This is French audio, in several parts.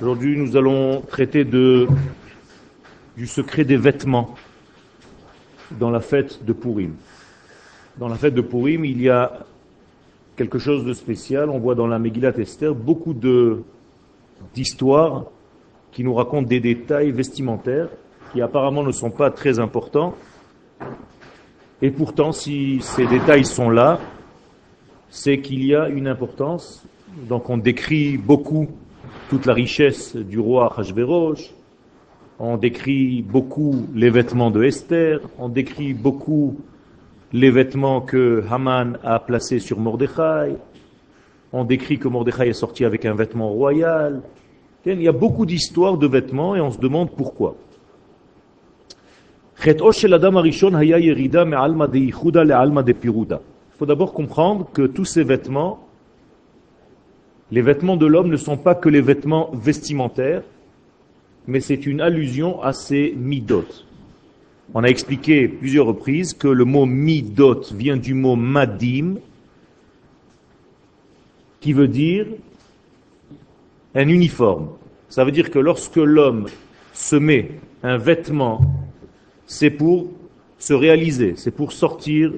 Aujourd'hui, nous allons traiter de, du secret des vêtements dans la fête de Purim. Dans la fête de Purim, il y a quelque chose de spécial. On voit dans la Megillat Esther beaucoup d'histoires qui nous racontent des détails vestimentaires qui apparemment ne sont pas très importants. Et pourtant, si ces détails sont là, c'est qu'il y a une importance. Donc on décrit beaucoup toute la richesse du roi Hachvérosh, on décrit beaucoup les vêtements de Esther, on décrit beaucoup les vêtements que Haman a placés sur Mordechai, on décrit que Mordechai est sorti avec un vêtement royal. Il y a beaucoup d'histoires de vêtements et on se demande pourquoi. Il faut d'abord comprendre que tous ces vêtements les vêtements de l'homme ne sont pas que les vêtements vestimentaires, mais c'est une allusion à ces midot. On a expliqué plusieurs reprises que le mot midot vient du mot madim, qui veut dire un uniforme. Ça veut dire que lorsque l'homme se met un vêtement, c'est pour se réaliser, c'est pour sortir,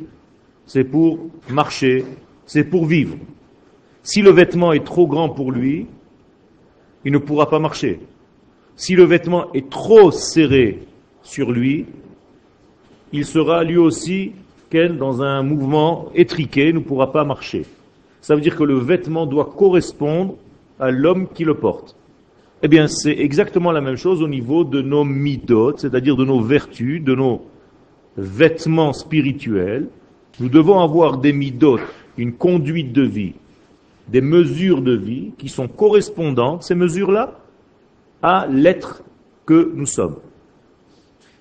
c'est pour marcher, c'est pour vivre. Si le vêtement est trop grand pour lui, il ne pourra pas marcher. Si le vêtement est trop serré sur lui, il sera lui aussi dans un mouvement étriqué, ne pourra pas marcher. Ça veut dire que le vêtement doit correspondre à l'homme qui le porte. Eh bien, c'est exactement la même chose au niveau de nos midot, c'est-à-dire de nos vertus, de nos vêtements spirituels. Nous devons avoir des midot, une conduite de vie, des mesures de vie qui sont correspondantes, ces mesures-là, à l'être que nous sommes.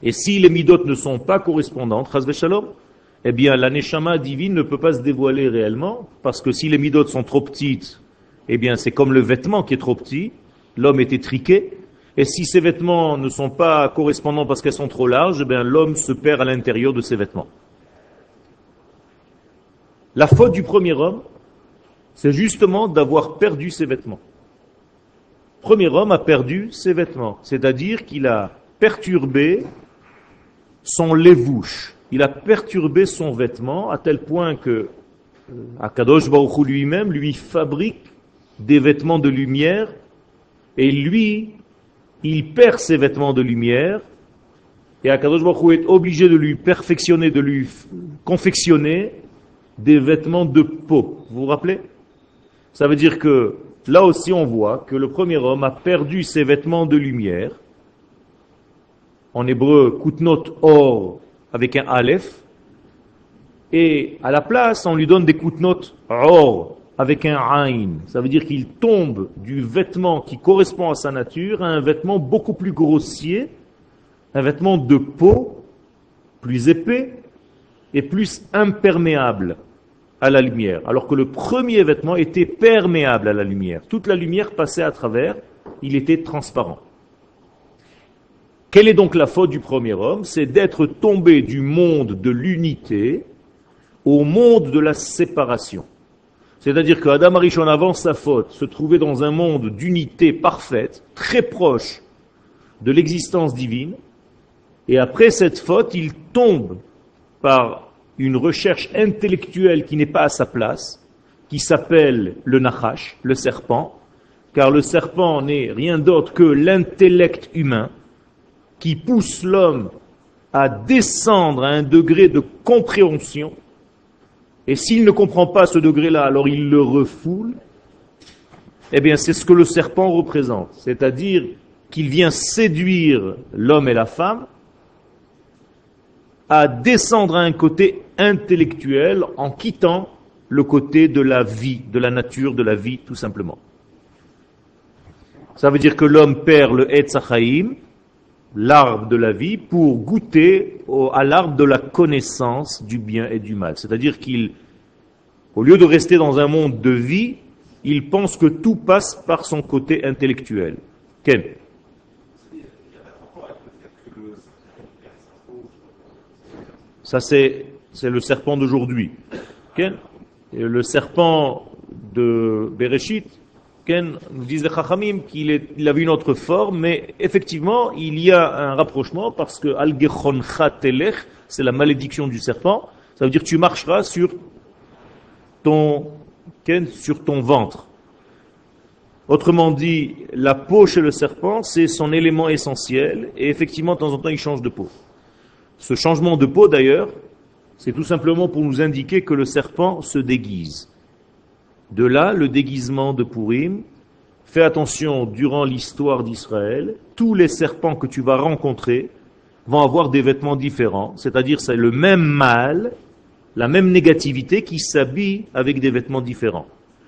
Et si les midotes ne sont pas correspondantes, shalom, eh bien la neshama divine ne peut pas se dévoiler réellement, parce que si les midotes sont trop petites, eh bien c'est comme le vêtement qui est trop petit, l'homme est étriqué, et si ces vêtements ne sont pas correspondants parce qu'elles sont trop larges, eh l'homme se perd à l'intérieur de ces vêtements. La faute du premier homme, c'est justement d'avoir perdu ses vêtements. Premier homme a perdu ses vêtements, c'est-à-dire qu'il a perturbé son lévouche, il a perturbé son vêtement à tel point que euh, Akadosh Baruch lui-même lui fabrique des vêtements de lumière et lui, il perd ses vêtements de lumière et Akadosh Baruch est obligé de lui perfectionner, de lui confectionner des vêtements de peau. Vous vous rappelez? Ça veut dire que là aussi on voit que le premier homme a perdu ses vêtements de lumière. En hébreu, kutnot or avec un aleph. Et à la place, on lui donne des kutnot or avec un ain. Ça veut dire qu'il tombe du vêtement qui correspond à sa nature à un vêtement beaucoup plus grossier, un vêtement de peau plus épais et plus imperméable à la lumière, alors que le premier vêtement était perméable à la lumière. Toute la lumière passait à travers, il était transparent. Quelle est donc la faute du premier homme? C'est d'être tombé du monde de l'unité au monde de la séparation. C'est-à-dire que Adam Arishon, avant sa faute, se trouvait dans un monde d'unité parfaite, très proche de l'existence divine, et après cette faute, il tombe par une recherche intellectuelle qui n'est pas à sa place, qui s'appelle le Nachash, le serpent, car le serpent n'est rien d'autre que l'intellect humain qui pousse l'homme à descendre à un degré de compréhension, et s'il ne comprend pas ce degré-là, alors il le refoule, eh bien c'est ce que le serpent représente, c'est-à-dire qu'il vient séduire l'homme et la femme à descendre à un côté intellectuel en quittant le côté de la vie, de la nature, de la vie, tout simplement. Ça veut dire que l'homme perd le Etzachaim, l'arbre de la vie, pour goûter à l'arbre de la connaissance du bien et du mal. C'est-à-dire qu'il, au lieu de rester dans un monde de vie, il pense que tout passe par son côté intellectuel. Ken Ça, c'est le serpent d'aujourd'hui. Le serpent de Bereshit, nous disent les Chachamim qu'il il avait une autre forme, mais effectivement, il y a un rapprochement parce que al telech, c'est la malédiction du serpent. Ça veut dire tu marcheras sur ton, sur ton ventre. Autrement dit, la peau chez le serpent, c'est son élément essentiel, et effectivement, de temps en temps, il change de peau. Ce changement de peau, d'ailleurs, c'est tout simplement pour nous indiquer que le serpent se déguise. De là, le déguisement de Purim. Fais attention, durant l'histoire d'Israël, tous les serpents que tu vas rencontrer vont avoir des vêtements différents, c'est-à-dire c'est le même mâle, la même négativité qui s'habille avec des vêtements différents.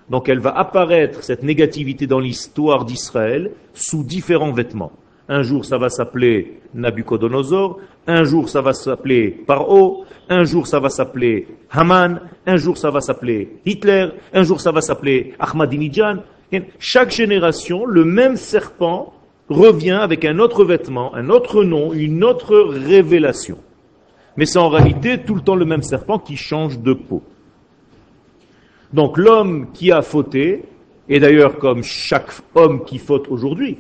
Donc elle va apparaître, cette négativité, dans l'histoire d'Israël sous différents vêtements. Un jour, ça va s'appeler Nabucodonosor, un jour, ça va s'appeler Paro, un jour, ça va s'appeler Haman, un jour, ça va s'appeler Hitler, un jour, ça va s'appeler Ahmadinejad. Chaque génération, le même serpent revient avec un autre vêtement, un autre nom, une autre révélation. Mais c'est en réalité tout le temps le même serpent qui change de peau. Donc l'homme qui a fauté, et d'ailleurs comme chaque homme qui faute aujourd'hui,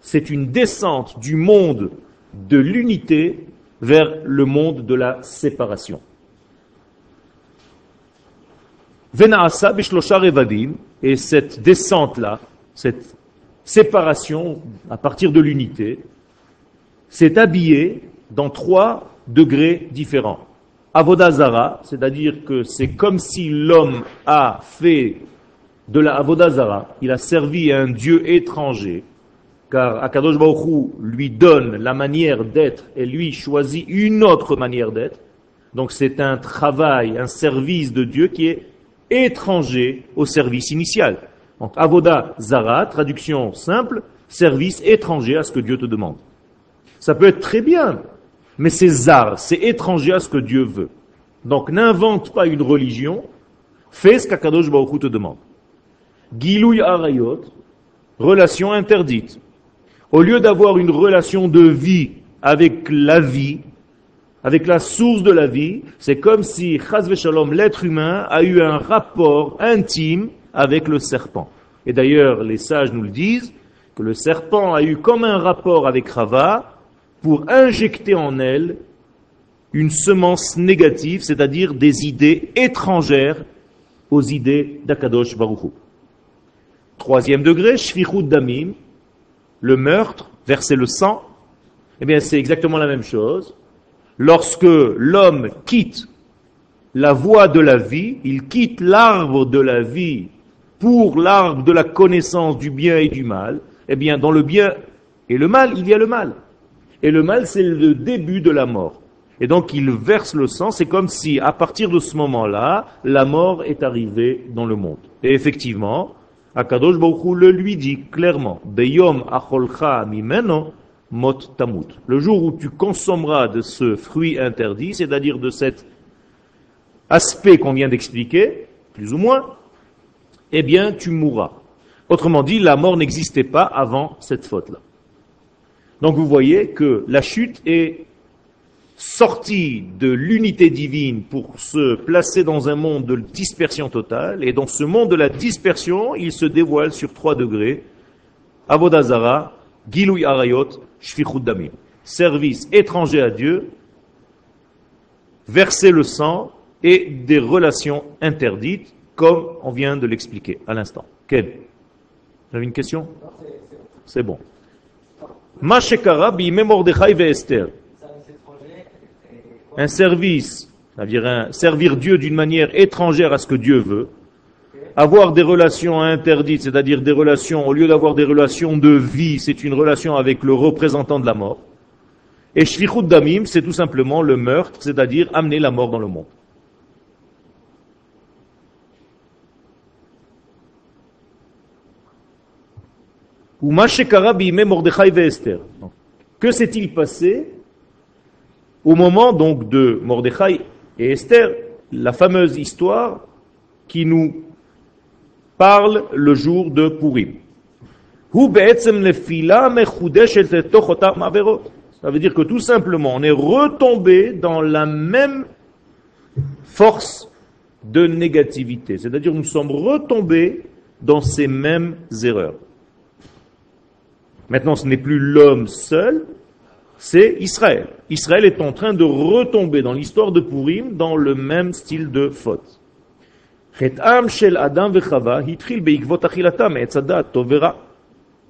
c'est une descente du monde de l'unité vers le monde de la séparation. Et cette descente-là, cette séparation à partir de l'unité, s'est habillée dans trois degrés différents. Avodazara, c'est-à-dire que c'est comme si l'homme a fait de la Avodazara, il a servi à un dieu étranger, car Akadosh Baruch lui donne la manière d'être et lui choisit une autre manière d'être. Donc c'est un travail, un service de Dieu qui est étranger au service initial. Donc Avoda Zara, traduction simple, service étranger à ce que Dieu te demande. Ça peut être très bien, mais c'est zar, c'est étranger à ce que Dieu veut. Donc n'invente pas une religion, fais ce qu'Akadosh Baruch te demande. Gilouy arayot, relation interdite. Au lieu d'avoir une relation de vie avec la vie, avec la source de la vie, c'est comme si, Shalom, l'être humain, a eu un rapport intime avec le serpent. Et d'ailleurs, les sages nous le disent, que le serpent a eu comme un rapport avec Rava, pour injecter en elle une semence négative, c'est-à-dire des idées étrangères aux idées d'Akadosh Baruch Troisième degré, Shvichut Damim, le meurtre, verser le sang, eh bien c'est exactement la même chose. Lorsque l'homme quitte la voie de la vie, il quitte l'arbre de la vie pour l'arbre de la connaissance du bien et du mal, eh bien dans le bien et le mal, il y a le mal. Et le mal, c'est le début de la mort. Et donc il verse le sang, c'est comme si à partir de ce moment-là, la mort est arrivée dans le monde. Et effectivement, Akadosh Baruch le lui dit clairement, Beyom acholcha mimeno mot tamut. Le jour où tu consommeras de ce fruit interdit, c'est-à-dire de cet aspect qu'on vient d'expliquer, plus ou moins, eh bien tu mourras. Autrement dit, la mort n'existait pas avant cette faute-là. Donc vous voyez que la chute est sortie de l'unité divine pour se placer dans un monde de dispersion totale, et dans ce monde de la dispersion, il se dévoile sur trois degrés, Avodazara, Gilui Arayot, Shfichud Damim. Service étranger à Dieu, verser le sang et des relations interdites, comme on vient de l'expliquer à l'instant. Quelle Vous avez une question? C'est bon. Un service, c'est-à-dire servir Dieu d'une manière étrangère à ce que Dieu veut, avoir des relations interdites, c'est-à-dire des relations, au lieu d'avoir des relations de vie, c'est une relation avec le représentant de la mort. Et Shvichut Damim, c'est tout simplement le meurtre, c'est-à-dire amener la mort dans le monde. Que s'est-il passé au moment donc de Mordechai et Esther, la fameuse histoire qui nous parle le jour de Purim Ça veut dire que tout simplement, on est retombé dans la même force de négativité. C'est-à-dire nous sommes retombés dans ces mêmes erreurs. Maintenant, ce n'est plus l'homme seul, c'est Israël. Israël est en train de retomber dans l'histoire de Purim dans le même style de faute.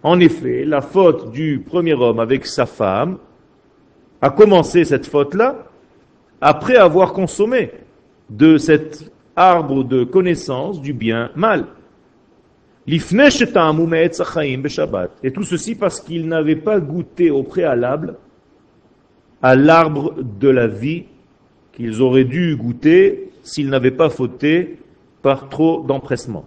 En effet, la faute du premier homme avec sa femme a commencé cette faute-là après avoir consommé de cet arbre de connaissance du bien mal. Et tout ceci parce qu'il n'avait pas goûté au préalable à l'arbre de la vie qu'ils auraient dû goûter s'ils n'avaient pas fauté par trop d'empressement.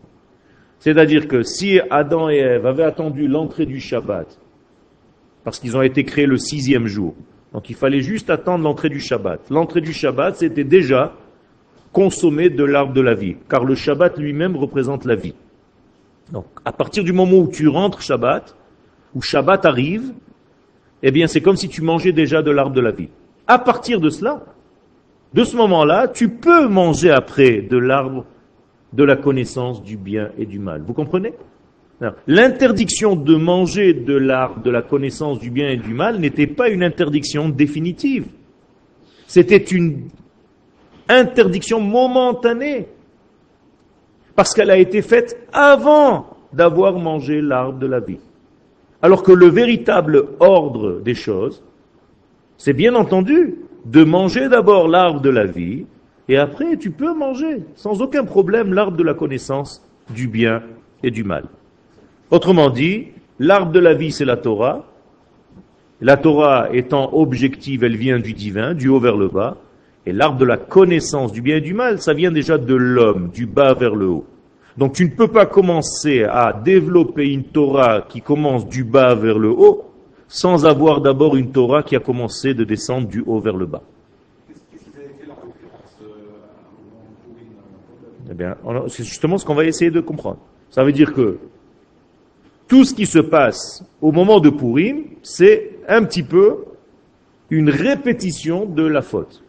C'est-à-dire que si Adam et Ève avaient attendu l'entrée du Shabbat, parce qu'ils ont été créés le sixième jour, donc il fallait juste attendre l'entrée du Shabbat. L'entrée du Shabbat, c'était déjà consommer de l'arbre de la vie, car le Shabbat lui-même représente la vie. Donc, à partir du moment où tu rentres Shabbat, où Shabbat arrive, eh bien, c'est comme si tu mangeais déjà de l'arbre de la vie. À partir de cela, de ce moment-là, tu peux manger après de l'arbre de la connaissance du bien et du mal. Vous comprenez? L'interdiction de manger de l'arbre de la connaissance du bien et du mal n'était pas une interdiction définitive. C'était une interdiction momentanée. Parce qu'elle a été faite avant d'avoir mangé l'arbre de la vie. Alors que le véritable ordre des choses, c'est bien entendu de manger d'abord l'arbre de la vie, et après tu peux manger sans aucun problème l'arbre de la connaissance du bien et du mal. Autrement dit, l'arbre de la vie c'est la Torah, la Torah étant objective, elle vient du divin, du haut vers le bas, et l'arbre de la connaissance du bien et du mal, ça vient déjà de l'homme, du bas vers le haut. Donc tu ne peux pas commencer à développer une Torah qui commence du bas vers le haut sans avoir d'abord une Torah qui a commencé de descendre du haut vers le bas. Eh bien, c'est justement ce qu'on va essayer de comprendre. Ça veut dire que tout ce qui se passe au moment de Purim, c'est un petit peu une répétition de la faute.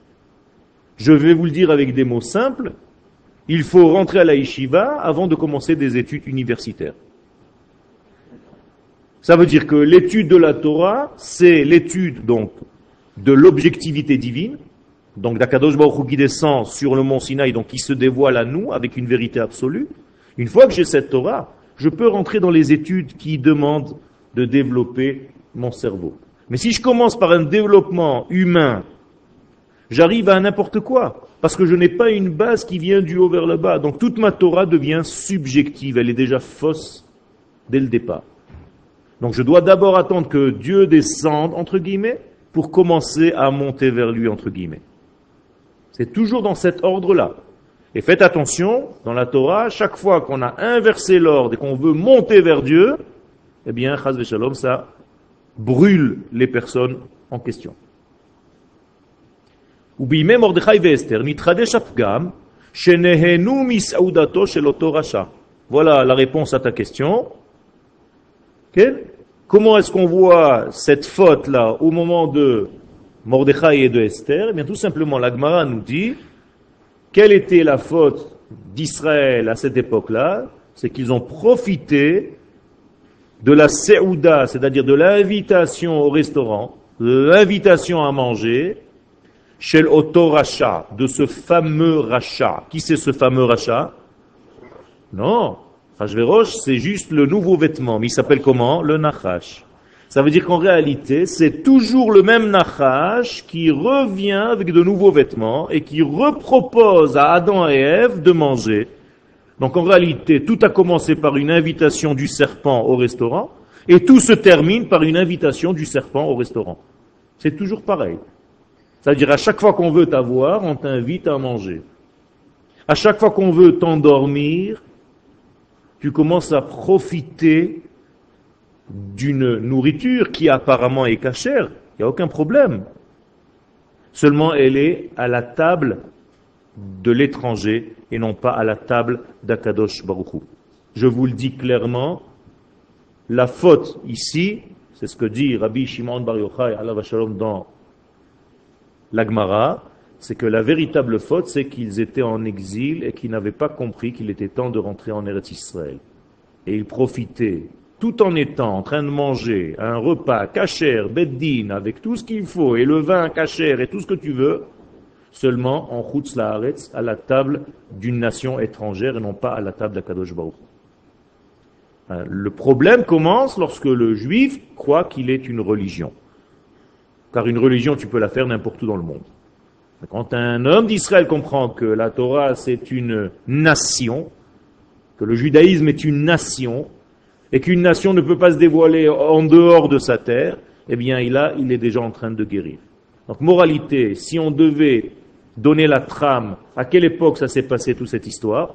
Je vais vous le dire avec des mots simples. Il faut rentrer à la yeshiva avant de commencer des études universitaires. Ça veut dire que l'étude de la Torah, c'est l'étude donc de l'objectivité divine, donc d'Akadosh Baruch qui descend sur le mont Sinaï, donc qui se dévoile à nous avec une vérité absolue. Une fois que j'ai cette Torah, je peux rentrer dans les études qui demandent de développer mon cerveau. Mais si je commence par un développement humain J'arrive à n'importe quoi, parce que je n'ai pas une base qui vient du haut vers le bas. Donc toute ma Torah devient subjective, elle est déjà fausse dès le départ. Donc je dois d'abord attendre que Dieu descende, entre guillemets, pour commencer à monter vers lui, entre guillemets. C'est toujours dans cet ordre-là. Et faites attention, dans la Torah, chaque fois qu'on a inversé l'ordre et qu'on veut monter vers Dieu, eh bien, chas shalom, ça brûle les personnes en question. Voilà la réponse à ta question. Comment est-ce qu'on voit cette faute-là au moment de Mordechai et de Esther? Eh bien, tout simplement, l'Agmara nous dit quelle était la faute d'Israël à cette époque-là? C'est qu'ils ont profité de la Seouda, c'est-à-dire de l'invitation au restaurant, l'invitation à manger, chez l'auto rachat, de ce fameux rachat. Qui c'est ce fameux rachat Non, Hachverosh, c'est juste le nouveau vêtement, mais il s'appelle comment? Le Nachash. Ça veut dire qu'en réalité, c'est toujours le même Nachash qui revient avec de nouveaux vêtements et qui repropose à Adam et Ève de manger. Donc en réalité, tout a commencé par une invitation du serpent au restaurant et tout se termine par une invitation du serpent au restaurant. C'est toujours pareil. C'est-à-dire à chaque fois qu'on veut t'avoir, on t'invite à manger. À chaque fois qu'on veut t'endormir, tu commences à profiter d'une nourriture qui apparemment est cachère, il n'y a aucun problème. Seulement elle est à la table de l'étranger et non pas à la table d'Akadosh Baruchou. Je vous le dis clairement, la faute ici, c'est ce que dit Rabbi Shimon Bar Yochai dans l'Agmara, c'est que la véritable faute, c'est qu'ils étaient en exil et qu'ils n'avaient pas compris qu'il était temps de rentrer en Eretz Israël. et il profitait tout en étant en train de manger un repas cachère, beddin, avec tout ce qu'il faut, et le vin cachère et tout ce que tu veux, seulement en chutz laaretz, à la table d'une nation étrangère et non pas à la table d'Akadosh Baruch. Hein, le problème commence lorsque le juif croit qu'il est une religion. Car une religion, tu peux la faire n'importe où dans le monde. Quand un homme d'Israël comprend que la Torah, c'est une nation, que le judaïsme est une nation, et qu'une nation ne peut pas se dévoiler en dehors de sa terre, eh bien, il, a, il est déjà en train de guérir. Donc, moralité, si on devait donner la trame, à quelle époque ça s'est passé toute cette histoire?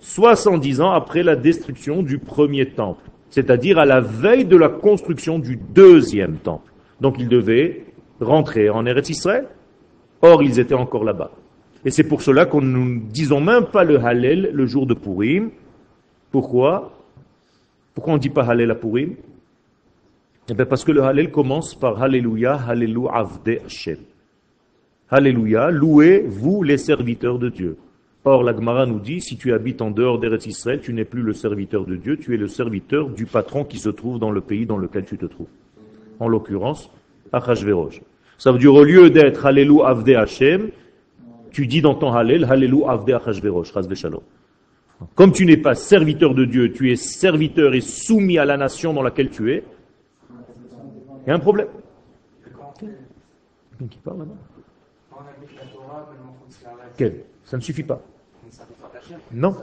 70 ans après la destruction du premier temple, c'est-à-dire à la veille de la construction du deuxième temple. Donc, il devait rentrer en Eretz Israël. Or, ils étaient encore là-bas. Et c'est pour cela qu'on ne disons même pas le Hallel le jour de Purim. Pourquoi? Pourquoi on ne dit pas Hallel à Purim? Eh bien Parce que le Hallel commence par Alléluia, Hallelu Avde Hashem. Alléluia, louez-vous les serviteurs de Dieu. Or, la Gemara nous dit, si tu habites en dehors d'Eretz Israël, tu n'es plus le serviteur de Dieu, tu es le serviteur du patron qui se trouve dans le pays dans lequel tu te trouves. En l'occurrence, Achashverosh. Ça veut dire, au lieu d'être Hallelu Avde Hashem, tu dis dans ton Hallel, Hallelu Avde Achashverosh, Shalom. Comme tu n'es pas serviteur de Dieu, tu es serviteur et soumis à la nation dans laquelle tu es, il y a un problème. Qui parle Ça ne suffit pas. Non,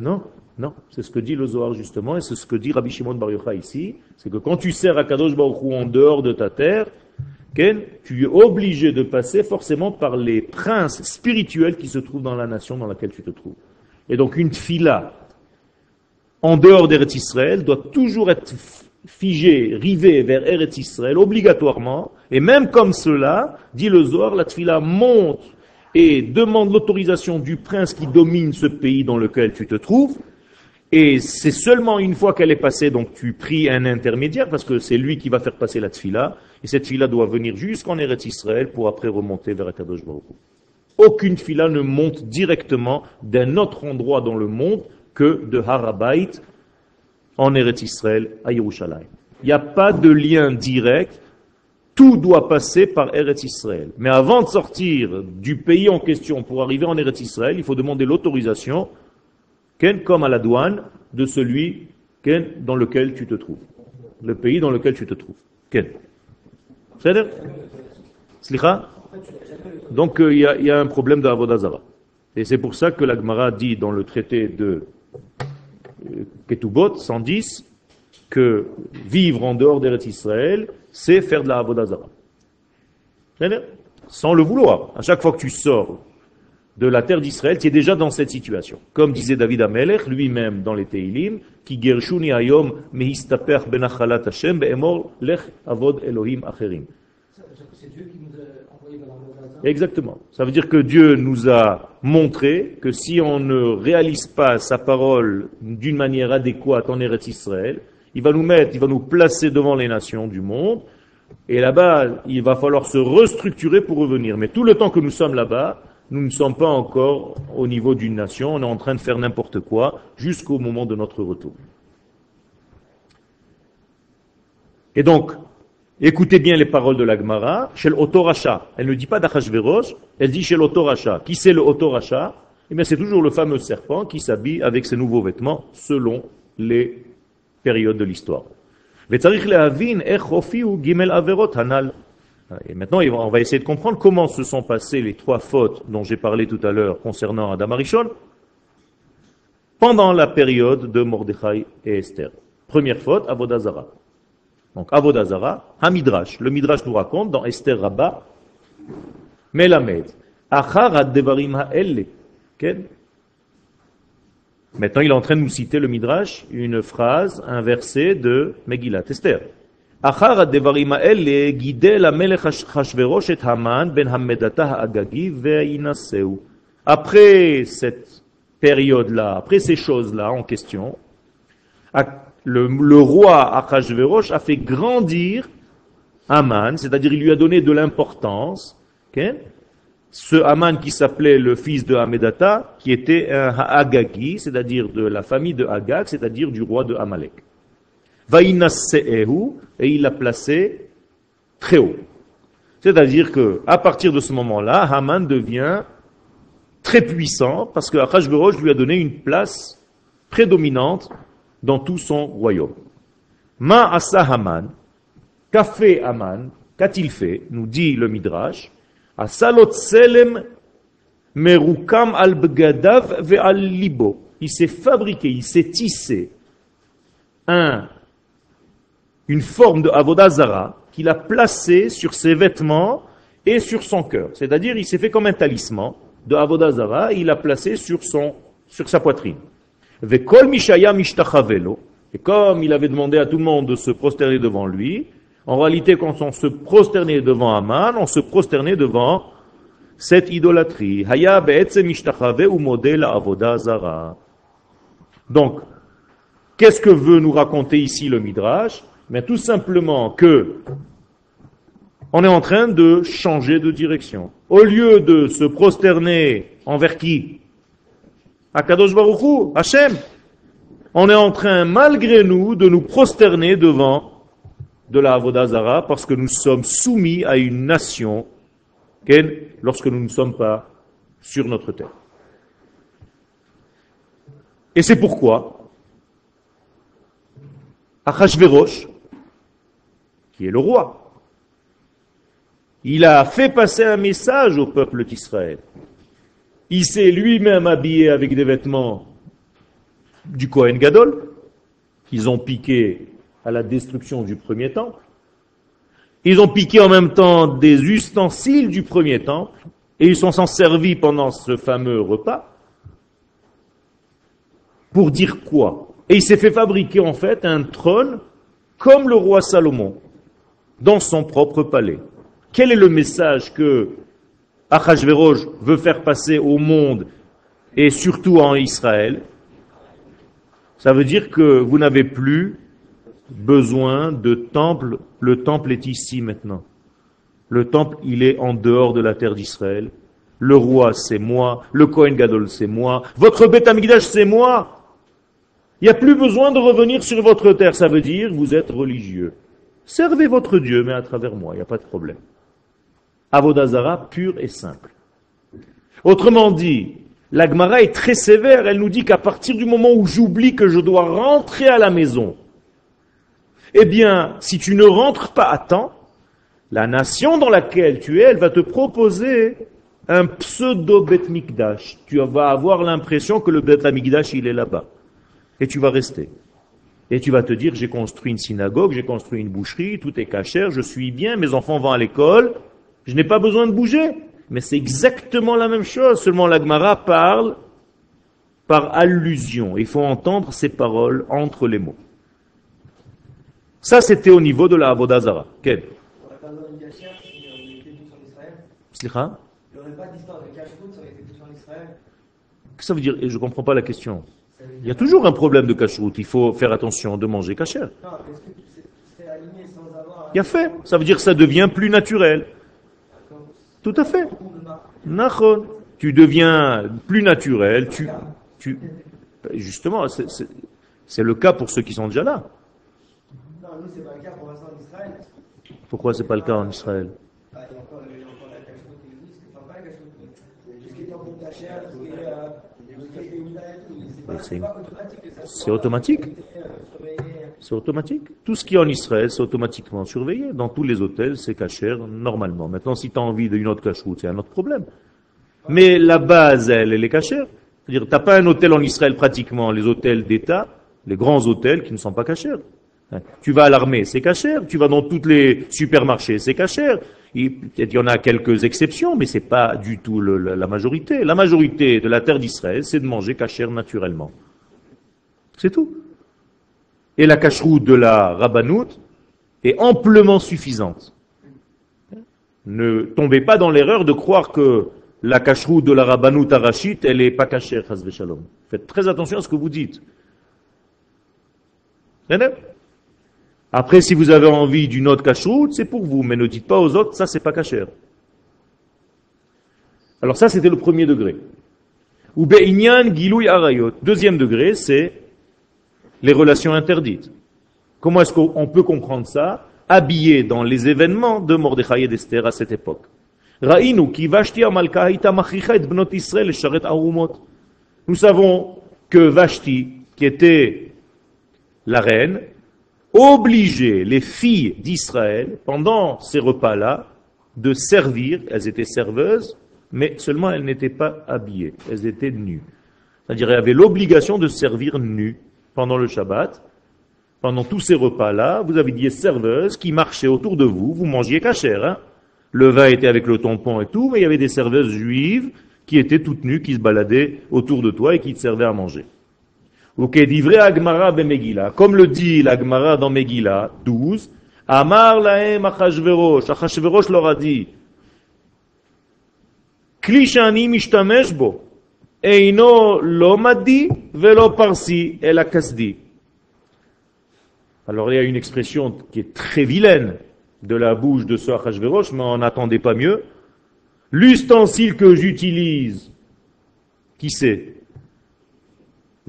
non, non. C'est ce que dit le Zohar justement, et c'est ce que dit Rabbi Shimon Bar Yochai ici. C'est que quand tu sers à Kadosh Baruch en dehors de ta terre, tu es obligé de passer forcément par les princes spirituels qui se trouvent dans la nation dans laquelle tu te trouves. Et donc une fila en dehors d'Eretz Israël doit toujours être figée, rivée vers Eretz Israël, obligatoirement. Et même comme cela, dit le Zohar, la tfila monte et demande l'autorisation du prince qui domine ce pays dans lequel tu te trouves. Et c'est seulement une fois qu'elle est passée, donc tu pries un intermédiaire, parce que c'est lui qui va faire passer la tfila, et cette fila doit venir jusqu'en Eretz Israël pour après remonter vers Akadosh Baruch Aucune fila ne monte directement d'un autre endroit dans le monde que de Harabait en Eretz Israël à Yerushalayim. Il n'y a pas de lien direct, tout doit passer par Eretz Israël. Mais avant de sortir du pays en question pour arriver en Eretz Israël, il faut demander l'autorisation, comme à la douane, de celui dans lequel tu te trouves. Le pays dans lequel tu te trouves. Donc euh, il y, a un problème d'Avodazara. Et c'est pour ça que l'Agmara dit dans le traité de euh, Ketubot 110 que vivre en dehors d'Eretz Israël, c'est faire de la Avodazara. Sans le vouloir. À chaque fois que tu sors de la terre d'Israël, tu es déjà dans cette situation. Comme disait David Amelech lui-même dans les Teilim, qui gershuni ayom mehistaper benachalat Hashem be'emor lech avod Elohim acherim. Exactement. Ça veut dire que Dieu nous a montré que si on ne réalise pas sa parole d'une manière adéquate en Eretz Israël, il va nous mettre, il va nous placer devant les nations du monde, et là-bas, il va falloir se restructurer pour revenir. Mais tout le temps que nous sommes là-bas, nous ne sommes pas encore au niveau d'une nation, on est en train de faire n'importe quoi jusqu'au moment de notre retour. Et donc, Écoutez bien les paroles de l'Agmara, chez l'Otoracha. Elle ne dit pas d'Achashverosh, elle dit chez l'Otoracha. Qui c'est le Otoracha? Eh bien, c'est toujours le fameux serpent qui s'habille avec ses nouveaux vêtements selon les périodes de l'histoire. Et maintenant, on va essayer de comprendre comment se sont passées les trois fautes dont j'ai parlé tout à l'heure concernant Adam Arishon pendant la période de Mordechai et Esther. Première faute, Avodazara. Donc Avodazara, Hamidrash. Le Midrash nous raconte dans Esther Rabba, Melamed. Achar. Maintenant, il est en train de nous citer le Midrash, une phrase, un verset de Megillat Esther. Après cette période-là, après ces choses-là en question, le, roi Achashverosh a fait grandir Aman, c'est-à-dire il lui a donné de l'importance, ce Haman qui s'appelait le fils de Hamedata, qui était un Agagi, c'est-à-dire de la famille de Agag, c'est-à-dire du roi de Amalek. Vainasse'ehu, et il l'a placé très haut. C'est-à-dire que à partir de ce moment-là, Haman devient très puissant parce que Achashverosh lui a donné une place prédominante dans tout son royaume. Ma asa Haman, qu'a fait Haman, qu'a-t-il fait Nous dit le Midrash. Il s'est fabriqué, il s'est tissé un, une forme de avodazara qu'il a placé sur ses vêtements et sur son cœur. C'est-à-dire, il s'est fait comme un talisman de avodazara, il l'a placé sur sa poitrine. Et comme il avait demandé à tout le monde de se prosterner devant lui, en réalité, quand on se prosternait devant Aman, on se prosternait devant cette idolâtrie. Ou modèle. Donc, qu'est-ce que veut nous raconter ici le Midrash? Mais tout simplement que on est en train de changer de direction. Au lieu de se prosterner envers qui? Akadosh Baruch Hashem. On est en train, malgré nous, de nous prosterner devant de la Avodazara parce que nous sommes soumis à une nation lorsque nous ne sommes pas sur notre terre. Et c'est pourquoi Achashverosh, qui est le roi, il a fait passer un message au peuple d'Israël. Il s'est lui-même habillé avec des vêtements du Kohen Gadol, qu'ils ont piqué à la destruction du premier temple. Ils ont piqué en même temps des ustensiles du premier temple, et ils sont s'en servis pendant ce fameux repas. Pour dire quoi? Et il s'est fait fabriquer en fait un trône comme le roi Salomon, dans son propre palais. Quel est le message que Achashverosh veut faire passer au monde et surtout en Israël, ça veut dire que vous n'avez plus besoin de temple. Le temple est ici maintenant. Le temple, il est en dehors de la terre d'Israël. Le roi, c'est moi. Le Kohen Gadol, c'est moi. Votre Beth c'est moi. Il n'y a plus besoin de revenir sur votre terre. Ça veut dire, vous êtes religieux. Servez votre Dieu, mais à travers moi, il n'y a pas de problème. Avodazara pur et simple. Autrement dit, la Gemara est très sévère. Elle nous dit qu'à partir du moment où j'oublie que je dois rentrer à la maison, eh bien, si tu ne rentres pas à temps, la nation dans laquelle tu es, elle va te proposer un pseudo Bet Mikdash. Tu vas avoir l'impression que le Bet Mikdash, il est là-bas. Et tu vas rester. Et tu vas te dire, j'ai construit une synagogue, j'ai construit une boucherie, tout est cachère, je suis bien, mes enfants vont à l'école, je n'ai pas besoin de bouger. Mais c'est exactement la même chose, seulement l'Agmara parle par allusion. Il faut entendre ces paroles entre les mots. Ça, c'était au niveau de la Avodazara. Quel? Qu'est-ce que ça veut dire? Je ne comprends pas la question. Il y a toujours un problème de cacheroute. Il faut faire attention de manger cachère. Il y a fait. Ça veut dire que ça devient plus naturel. Tout à fait. Tu deviens plus naturel. Tu, tu, justement, c'est le cas pour ceux qui sont déjà là. Pourquoi c'est pas le cas en Israël? C'est automatique. C'est automatique. Tout ce qui est en Israël, c'est automatiquement surveillé. Dans tous les hôtels, c'est cachère normalement. Maintenant, si tu as envie d'une autre cache-route, c'est un autre problème. Mais la base, elle, elle est cachère. C'est-à-dire, tu n'as pas un hôtel en Israël pratiquement, les hôtels d'État, les grands hôtels qui ne sont pas cachères. Tu vas à l'armée, c'est cachère. Tu vas dans tous les supermarchés, c'est cachère. Il y en a quelques exceptions, mais ce n'est pas du tout la majorité. La majorité de la terre d'Israël, c'est de manger cachère naturellement. C'est tout. Et la cacheroute de la rabbanoute est amplement suffisante. Ne tombez pas dans l'erreur de croire que la cacheroute de la rabbanoute arachite, elle n'est pas cachère, shalom. Faites très attention à ce que vous dites. Après, si vous avez envie d'une autre cacheroute, c'est pour vous, mais ne dites pas aux autres, ça c'est pas cachère. Alors ça, c'était le premier degré. Ou be'inyan arayot. Deuxième degré, c'est les relations interdites. Comment est-ce qu'on peut comprendre ça? Habillé dans les événements de Mordechai et d'Esther à cette époque. Nous savons que Vashti, qui était la reine, obligeait les filles d'Israël, pendant ces repas-là, de servir, elles étaient serveuses, mais seulement elles n'étaient pas habillées, elles étaient nues. C'est-à-dire elles avaient l'obligation de servir nues pendant le Shabbat. Pendant tous ces repas-là, vous avez des serveuses qui marchaient autour de vous, vous mangiez cachère. Hein le vin était avec le tampon et tout, mais il y avait des serveuses juives qui étaient toutes nues, qui se baladaient autour de toi et qui te servaient à manger. Comme le dit l'Agmara dans Megillah 12, Amar laem Achashverosh, Achashverosh leur a dit, Klishani mishtamesh bo, eino lo madi velo parsi el. Alors il y a une expression qui est très vilaine de la bouche de ce Achashverosh, mais on n'attendait pas mieux. L'ustensile que j'utilise, qui c'est?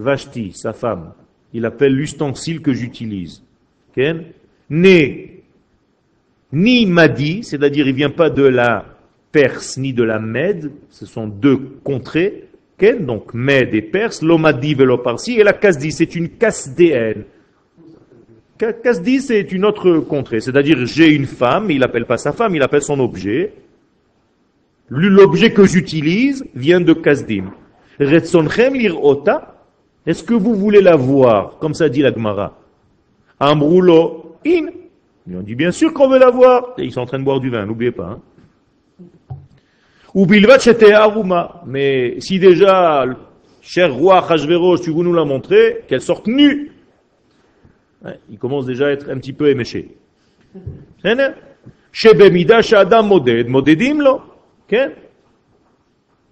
Vashti, sa femme. Il appelle l'ustensile que j'utilise. Né, ni Madi, c'est-à-dire il vient pas de la Perse ni de la Mède, ce sont deux contrées. Donc Mède et Perse, l'Omadi Veloparsi, et la Kasdi, c'est une Kasdéenne. Kasdi, c'est une autre contrée. C'est-à-dire, j'ai une femme, il n'appelle pas sa femme, il appelle son objet. L'objet que j'utilise vient de Kasdim. lirota. Est-ce que vous voulez la voir Comme ça dit la Gemara? Amroulo in. Ils ont dit bien sûr qu'on veut la voir. Et ils sont en train de boire du vin, n'oubliez pas. Hein. Ou c'était Aruma. Mais si déjà, cher roi Hachverosh, tu veux nous la montrer, qu'elle sorte nue il commence déjà à être un petit peu éméché.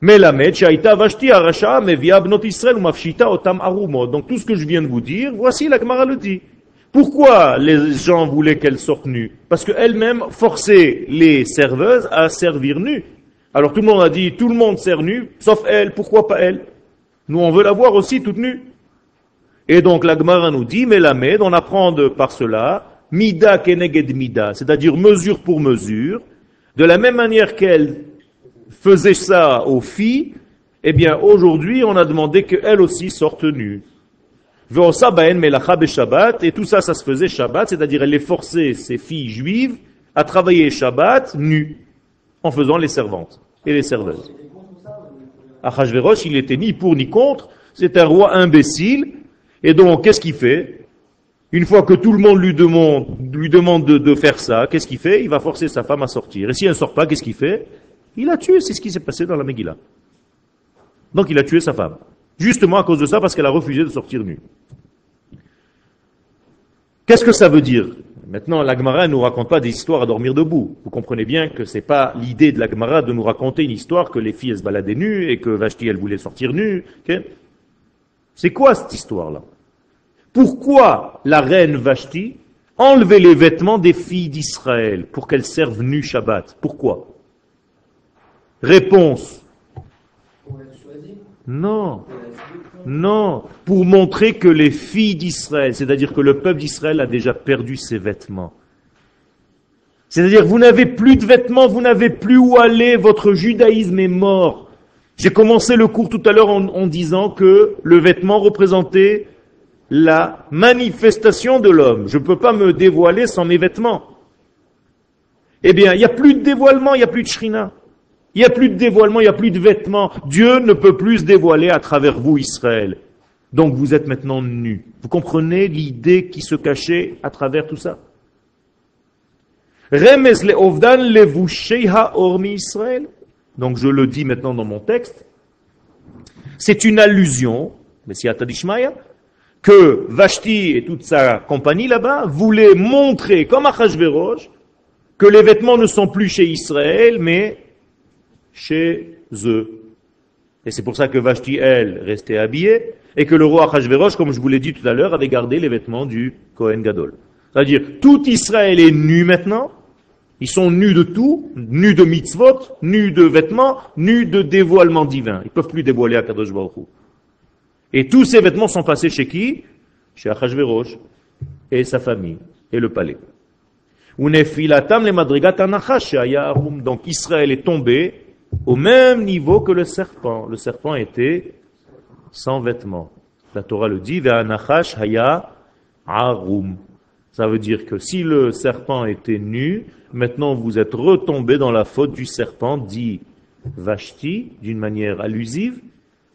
Moded, modedim lo. Donc tout ce que je viens de vous dire, voici la Gemara le dit. Pourquoi les gens voulaient qu'elle sorte nue? Parce qu'elle-même forçait les serveuses à servir nues. Alors tout le monde a dit, tout le monde sert nu, sauf elle, pourquoi pas elle? Nous on veut la voir aussi toute nue. Et donc la Gemara nous dit, mais la on apprend de, par cela, mida keneged mida, c'est-à-dire mesure pour mesure, de la même manière qu'elle faisait ça aux filles, eh bien aujourd'hui on a demandé qu'elles aussi sortent nues. Et tout ça, ça se faisait Shabbat, c'est-à-dire elle les forçait, ces filles juives, à travailler Shabbat nues, en faisant les servantes et les serveuses. Achashverosh, il était ni pour ni contre, c'est un roi imbécile, et donc, qu'est-ce qu'il fait? Une fois que tout le monde lui demande, lui demande de, faire ça, qu'est-ce qu'il fait? Il va forcer sa femme à sortir. Et si elle ne sort pas, qu'est-ce qu'il fait? Il a tué, c'est ce qui s'est passé dans la Megillah. Donc il a tué sa femme. Justement à cause de ça, parce qu'elle a refusé de sortir nue. Qu'est-ce que ça veut dire? Maintenant, l'Agmara ne nous raconte pas des histoires à dormir debout. Vous comprenez bien que ce n'est pas l'idée de l'Agmara de nous raconter une histoire que les filles se baladaient nues et que Vashti elle voulait sortir nue. C'est quoi cette histoire-là? Pourquoi la reine Vashti enlevait les vêtements des filles d'Israël pour qu'elles servent nues Shabbat? Pourquoi? Réponse. Non. Non. Pour montrer que les filles d'Israël, c'est-à-dire que le peuple d'Israël a déjà perdu ses vêtements. C'est-à-dire vous n'avez plus de vêtements, vous n'avez plus où aller, votre judaïsme est mort. J'ai commencé le cours tout à l'heure en, disant que le vêtement représentait la manifestation de l'homme. Je ne peux pas me dévoiler sans mes vêtements. Eh bien, il n'y a plus de dévoilement, il n'y a plus de shrina. Il n'y a plus de dévoilement, il n'y a plus de vêtements. Dieu ne peut plus se dévoiler à travers vous, Israël. Donc vous êtes maintenant nus. Vous comprenez l'idée qui se cachait à travers tout ça? Remes le ovdan ormi Israël. Donc je le dis maintenant dans mon texte, c'est une allusion, que Vashti et toute sa compagnie là-bas voulaient montrer, comme Achashverosh, que les vêtements ne sont plus chez Israël, mais chez eux. Et c'est pour ça que Vashti, elle, restait habillée, et que le roi Achashverosh, comme je vous l'ai dit tout à l'heure, avait gardé les vêtements du Kohen Gadol. C'est-à-dire, tout Israël est nu maintenant, Ils sont nus de tout, nus de mitzvot, nus de vêtements, nus de dévoilement divin. Ils ne peuvent plus dévoiler à Kadosh Baruch. Et tous ces vêtements sont passés chez qui? Chez Achashverosh et sa famille et le palais. Donc Israël est tombé au même niveau que le serpent. Le serpent était sans vêtements. La Torah le dit, haya arum. Ça veut dire que si le serpent était nu, maintenant vous êtes retombé dans la faute du serpent, dit Vashti, d'une manière allusive,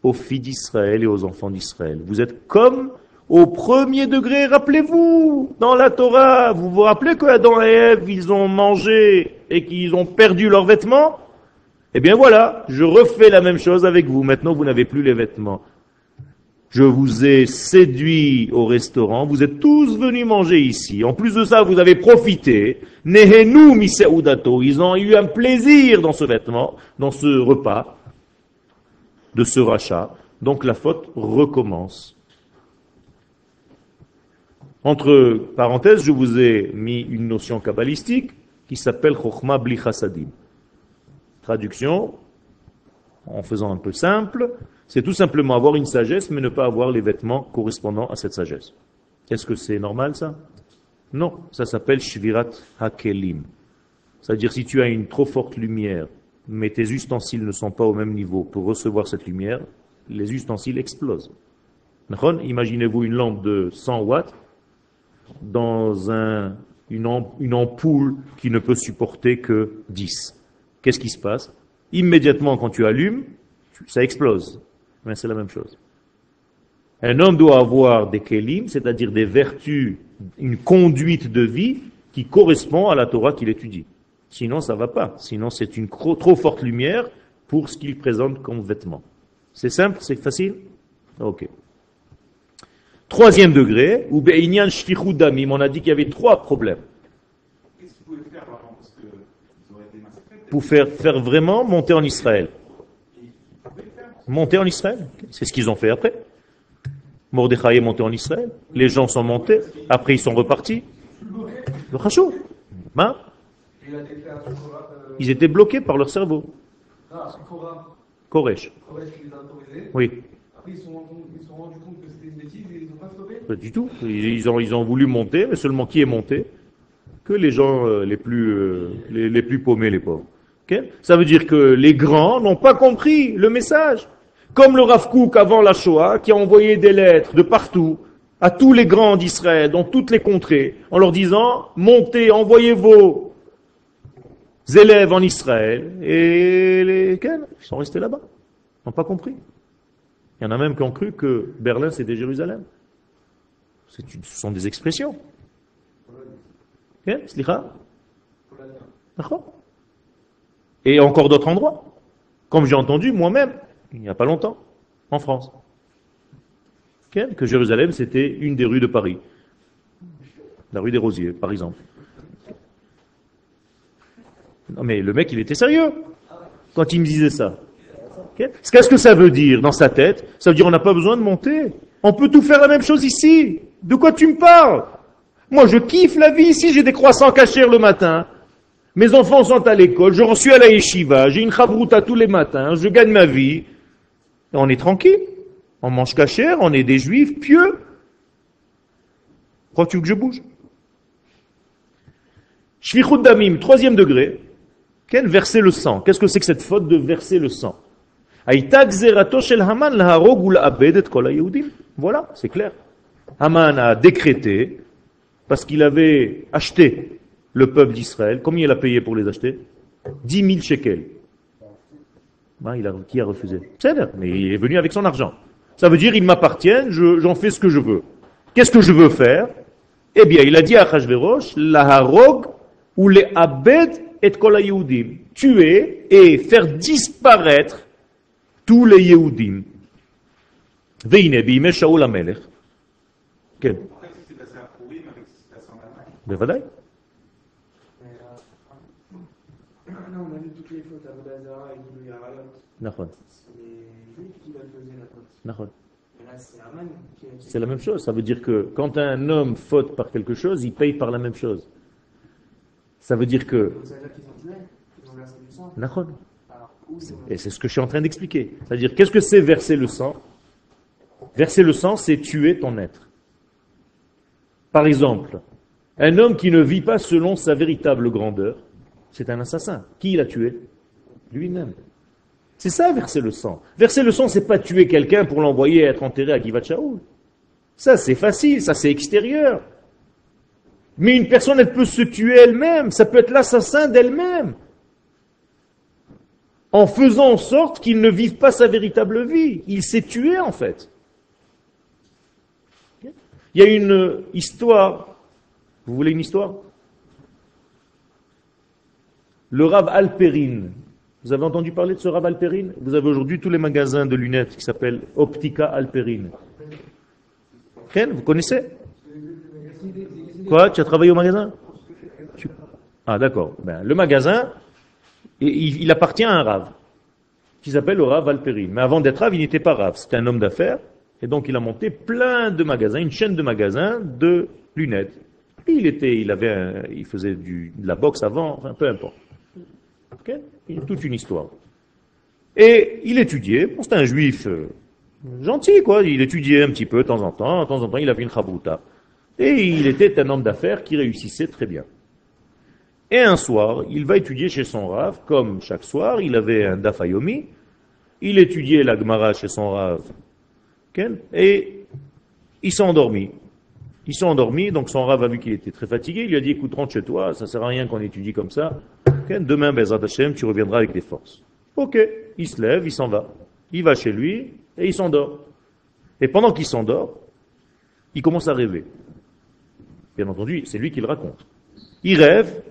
aux filles d'Israël et aux enfants d'Israël. Vous êtes comme au premier degré, rappelez-vous, dans la Torah, vous vous rappelez que Adam et Ève, ils ont mangé et qu'ils ont perdu leurs vêtements? Eh bien voilà, je refais la même chose avec vous. Maintenant, vous n'avez plus les vêtements. Je vous ai séduit au restaurant, vous êtes tous venus manger ici. En plus de ça, vous avez profité. Nehenu miseudato. Ils ont eu un plaisir dans ce vêtement, dans ce repas, de ce rachat. Donc la faute recommence. Entre parenthèses, je vous ai mis une notion kabbalistique qui s'appelle Chokhmah Bli Traduction, en faisant un peu simple, c'est tout simplement avoir une sagesse, mais ne pas avoir les vêtements correspondant à cette sagesse. Est-ce que c'est normal ça? Non, ça s'appelle Shvirat Hakelim. C'est-à-dire si tu as une trop forte lumière, mais tes ustensiles ne sont pas au même niveau pour recevoir cette lumière, les ustensiles explosent. Imaginez-vous une lampe de 100 watts dans un, une, ampoule qui ne peut supporter que 10. Qu'est-ce qui se passe? Immédiatement, quand tu allumes, ça explose. Mais c'est la même chose. Un homme doit avoir des kelim, c'est-à-dire des vertus, une conduite de vie qui correspond à la Torah qu'il étudie. Sinon, ça ne va pas. Sinon, c'est une trop forte lumière pour ce qu'il présente comme vêtement. C'est simple, c'est facile? Ok. Troisième degré, ou Be'inyan on a dit qu'il y avait trois problèmes. Qu'est-ce qu'ils pouvaient faire avant Parce que été Pour faire, vraiment monter en Israël. Monter en Israël. C'est ce qu'ils ont fait après. Mordechai est monté en Israël. Les gens sont montés. Après, ils sont repartis. Le. Hein? Ils étaient bloqués par leur cerveau. Koresh. Oui. Après, ils se sont rendus compte que c'était une bêtise et ils n'ont pas stoppé Pas du tout. Ils ont, ils ont voulu monter, mais seulement qui est monté? Que les gens euh, les, plus, euh, les, plus paumés, les pauvres. Ça veut dire que les grands n'ont pas compris le message. Comme le Rav Kook avant la Shoah, qui a envoyé des lettres de partout à tous les grands d'Israël, dans toutes les contrées, en leur disant, montez, envoyez vos élèves en Israël, et les ils sont restés là-bas. Ils n'ont pas compris. Il y en a même qui ont cru que Berlin c'était Jérusalem. ce sont des expressions. Et encore d'autres endroits. Comme j'ai entendu moi-même, il n'y a pas longtemps, en France. Que Jérusalem c'était une des rues de Paris. La rue des Rosiers, par exemple. Non mais le mec il était sérieux quand il me disait ça. Qu'est-ce que ça veut dire dans sa tête? Ça veut dire on n'a pas besoin de monter. On peut tout faire la même chose ici. De quoi tu me parles? Moi, je kiffe la vie ici. J'ai des croissants cachés le matin. Mes enfants sont à l'école. Je suis à la yeshiva. J'ai une chabrouta tous les matins. Je gagne ma vie. On est tranquille. On mange cachère. On est des juifs pieux. Crois-tu que je bouge? Shvichut damim, troisième degré. Quel verser le sang? Qu'est-ce que c'est que cette faute de verser le sang? Voilà, c'est clair. Haman a décrété, parce qu'il avait acheté le peuple d'Israël, combien il a payé pour les acheter 10 000 shekels. Ben, il a, qui a refusé mais il est venu avec son argent. Ça veut dire, il m'appartient, j'en fais ce que je veux. Qu'est-ce que je veux faire Eh bien, il a dit à Achashverosh, la harog ou les abed et kol tuer et faire disparaître tous les Yehudim. והנה, בימי שאול המלך, כן. בוודאי. C'est la C'est la même chose. Ça veut dire que quand un homme faute par quelque chose, il paye par la même chose. Ça veut dire que. Et c'est ce que je suis en train d'expliquer. C'est-à-dire, qu'est-ce que c'est verser le sang? Verser le sang, c'est tuer ton être. Par exemple, un homme qui ne vit pas selon sa véritable grandeur, c'est un assassin. Qui l'a tué? Lui-même. C'est ça, verser le sang. Verser le sang, c'est pas tuer quelqu'un pour l'envoyer être enterré à Givat. Ça, c'est facile, ça, c'est extérieur. Mais une personne, elle peut se tuer elle-même. Ça peut être l'assassin d'elle-même en faisant en sorte qu'il ne vive pas sa véritable vie. Il s'est tué en fait. Il y a une histoire. Vous voulez une histoire? Le Rav Alperine. Vous avez entendu parler de ce Rav Alperine Vous avez aujourd'hui tous les magasins de lunettes qui s'appellent Optica Alperine. Ken, vous connaissez? Quoi? Tu as travaillé au magasin? Ah d'accord. Ben, le magasin, il, appartient à un rave, qui s'appelle le rave Alperi. Mais avant d'être rave, il n'était pas rave, c'était un homme d'affaires, et donc il a monté plein de magasins, une chaîne de magasins de lunettes. Et il était, il avait, il faisait de la boxe avant, enfin peu importe. Il a toute une histoire. Et il étudiait, c'était un juif euh, gentil, quoi. Il étudiait un petit peu de temps en temps, de temps en temps il avait une chabouta. Et il était un homme d'affaires qui réussissait très bien. Et un soir, il va étudier chez son rave, comme chaque soir, il avait un dafayomi, il étudiait la Gemara chez son Ken, et il s'est endormi. Il s'est endormi, donc son rave a vu qu'il était très fatigué, il lui a dit, écoute, rentre chez toi, ça sert à rien qu'on étudie comme ça, demain, Hashem, tu reviendras avec des forces. Ok, il se lève, il s'en va. Il va chez lui, et il s'endort. Et pendant qu'il s'endort, il commence à rêver. Bien entendu, c'est lui qui le raconte. Il rêve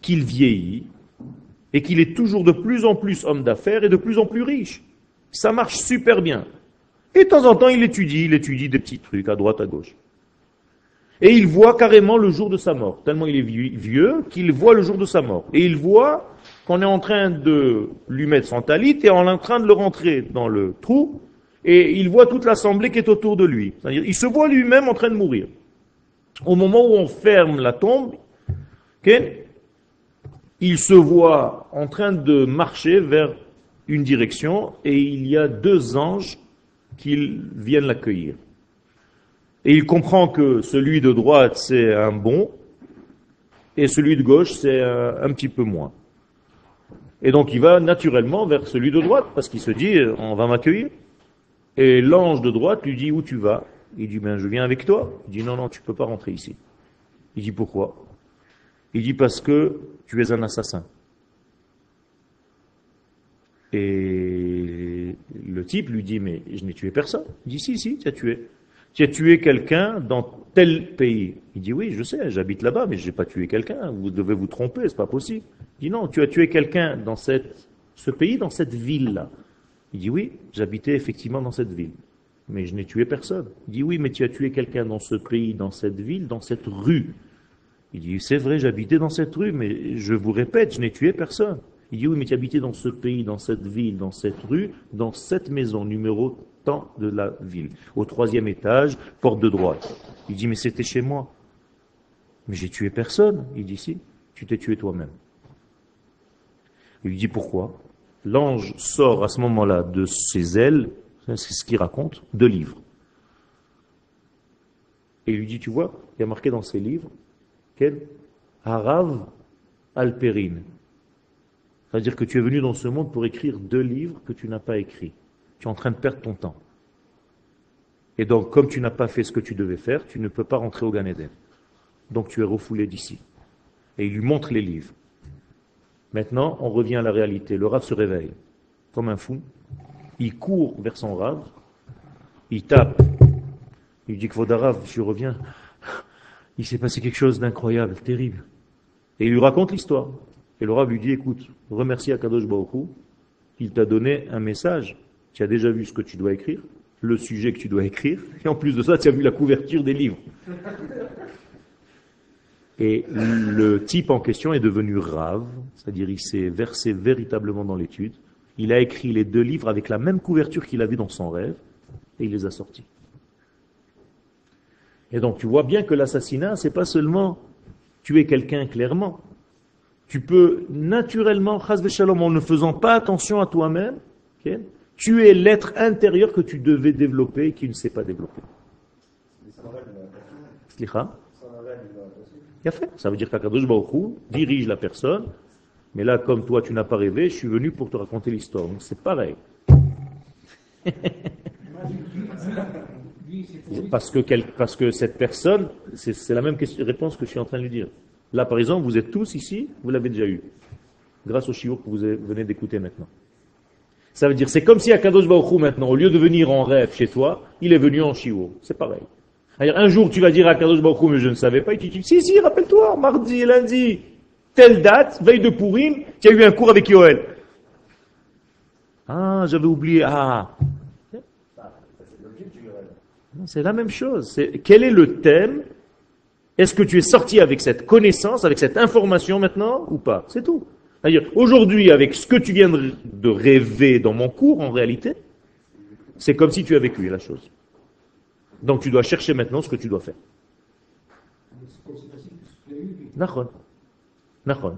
qu'il vieillit et qu'il est toujours de plus en plus homme d'affaires et de plus en plus riche. Ça marche super bien. Et de temps en temps, il étudie, il étudie des petits trucs à droite, à gauche. Et il voit carrément le jour de sa mort. Tellement il est vieux qu'il voit le jour de sa mort. Et il voit qu'on est en train de lui mettre son talit et on est en train de le rentrer dans le trou. Et il voit toute l'assemblée qui est autour de lui. C'est-à-dire, il se voit lui-même en train de mourir. Au moment où on ferme la tombe, il se voit en train de marcher vers une direction et il y a deux anges qui viennent l'accueillir. Et il comprend que celui de droite c'est un bon et celui de gauche c'est un, petit peu moins. Et donc il va naturellement vers celui de droite parce qu'il se dit on va m'accueillir. Et l'ange de droite lui dit où tu vas? Il dit ben je viens avec toi. Il dit non non tu peux pas rentrer ici. Il dit pourquoi? Il dit parce que tu es un assassin. Et le type lui dit mais je n'ai tué personne. Il dit si si tu as tué. Tu as tué quelqu'un dans tel pays. Il dit oui je sais j'habite là-bas mais je n'ai pas tué quelqu'un. Vous devez vous tromper c'est pas possible. Il dit non tu as tué quelqu'un dans cette, ce pays dans cette ville là. Il dit oui j'habitais effectivement dans cette ville. Mais je n'ai tué personne. Il dit oui mais tu as tué quelqu'un dans ce pays dans cette ville dans cette rue. Il dit, c'est vrai, j'habitais dans cette rue, mais je vous répète, je n'ai tué personne. Il dit, oui, mais tu habitais dans ce pays, dans cette ville, dans cette rue, dans cette maison, numéro tant de la ville. Au troisième étage, porte de droite. Il dit, mais c'était chez moi. Mais j'ai tué personne. Il dit, si, tu t'es tué toi-même. Il lui dit, pourquoi? L'ange sort à ce moment-là de ses ailes, c'est ce qu'il raconte, deux livres. Et il lui dit, tu vois, il y a marqué dans ces livres, quel Harav Alperine. C'est-à-dire que tu es venu dans ce monde pour écrire deux livres que tu n'as pas écrits. Tu es en train de perdre ton temps. Et donc, comme tu n'as pas fait ce que tu devais faire, tu ne peux pas rentrer au Gan Eden. Donc, tu es refoulé d'ici. Et il lui montre les livres. Maintenant, on revient à la réalité. Le Rav se réveille, comme un fou. Il court vers son Rav. Il tape. Il dit que Rav, je reviens il s'est passé quelque chose d'incroyable, terrible. Et il lui raconte l'histoire. Et le Rav lui dit, écoute, remercie Akadosh Baruch il t'a donné un message. Tu as déjà vu ce que tu dois écrire, le sujet que tu dois écrire, et en plus de ça, tu as vu la couverture des livres. Et le type en question est devenu rave, c'est-à-dire il s'est versé véritablement dans l'étude. Il a écrit les deux livres avec la même couverture qu'il a vue dans son rêve, et il les a sortis. Et donc tu vois bien que l'assassinat, c'est pas seulement tuer quelqu'un clairement, tu peux naturellement, shalom, en ne faisant pas attention à toi-même, ok, tuer l'être intérieur que tu devais développer et qui ne s'est pas développé. Il a fait. Ça veut dire qu'Akadosh Baruch dirige la personne, mais là, comme toi, tu n'as pas rêvé, je suis venu pour te raconter l'histoire. Donc c'est pareil. parce, que parce que cette personne, c'est la même réponse que je suis en train de lui dire. Là, par exemple, vous êtes tous ici, vous l'avez déjà eu, grâce au shiur que vous venez d'écouter maintenant. Ça veut dire, c'est comme si Akadosh Baruch maintenant, au lieu de venir en rêve chez toi, il est venu en shiur. C'est pareil. Un jour, tu vas dire à Kadosh Baruch mais je ne savais pas, et tu dis, si, si, rappelle-toi, mardi, lundi, telle date, veille de Purim, tu as eu un cours avec Yoel. Ah, j'avais oublié, ah. C'est la même chose. quel est le thème? Est-ce que tu es sorti avec cette connaissance, avec cette information maintenant, ou pas? C'est tout. C'est-à-dire, aujourd'hui, avec ce que tu viens de rêver dans mon cours, en réalité, c'est comme si tu avais vécu la chose. Donc tu dois chercher maintenant ce que tu dois faire.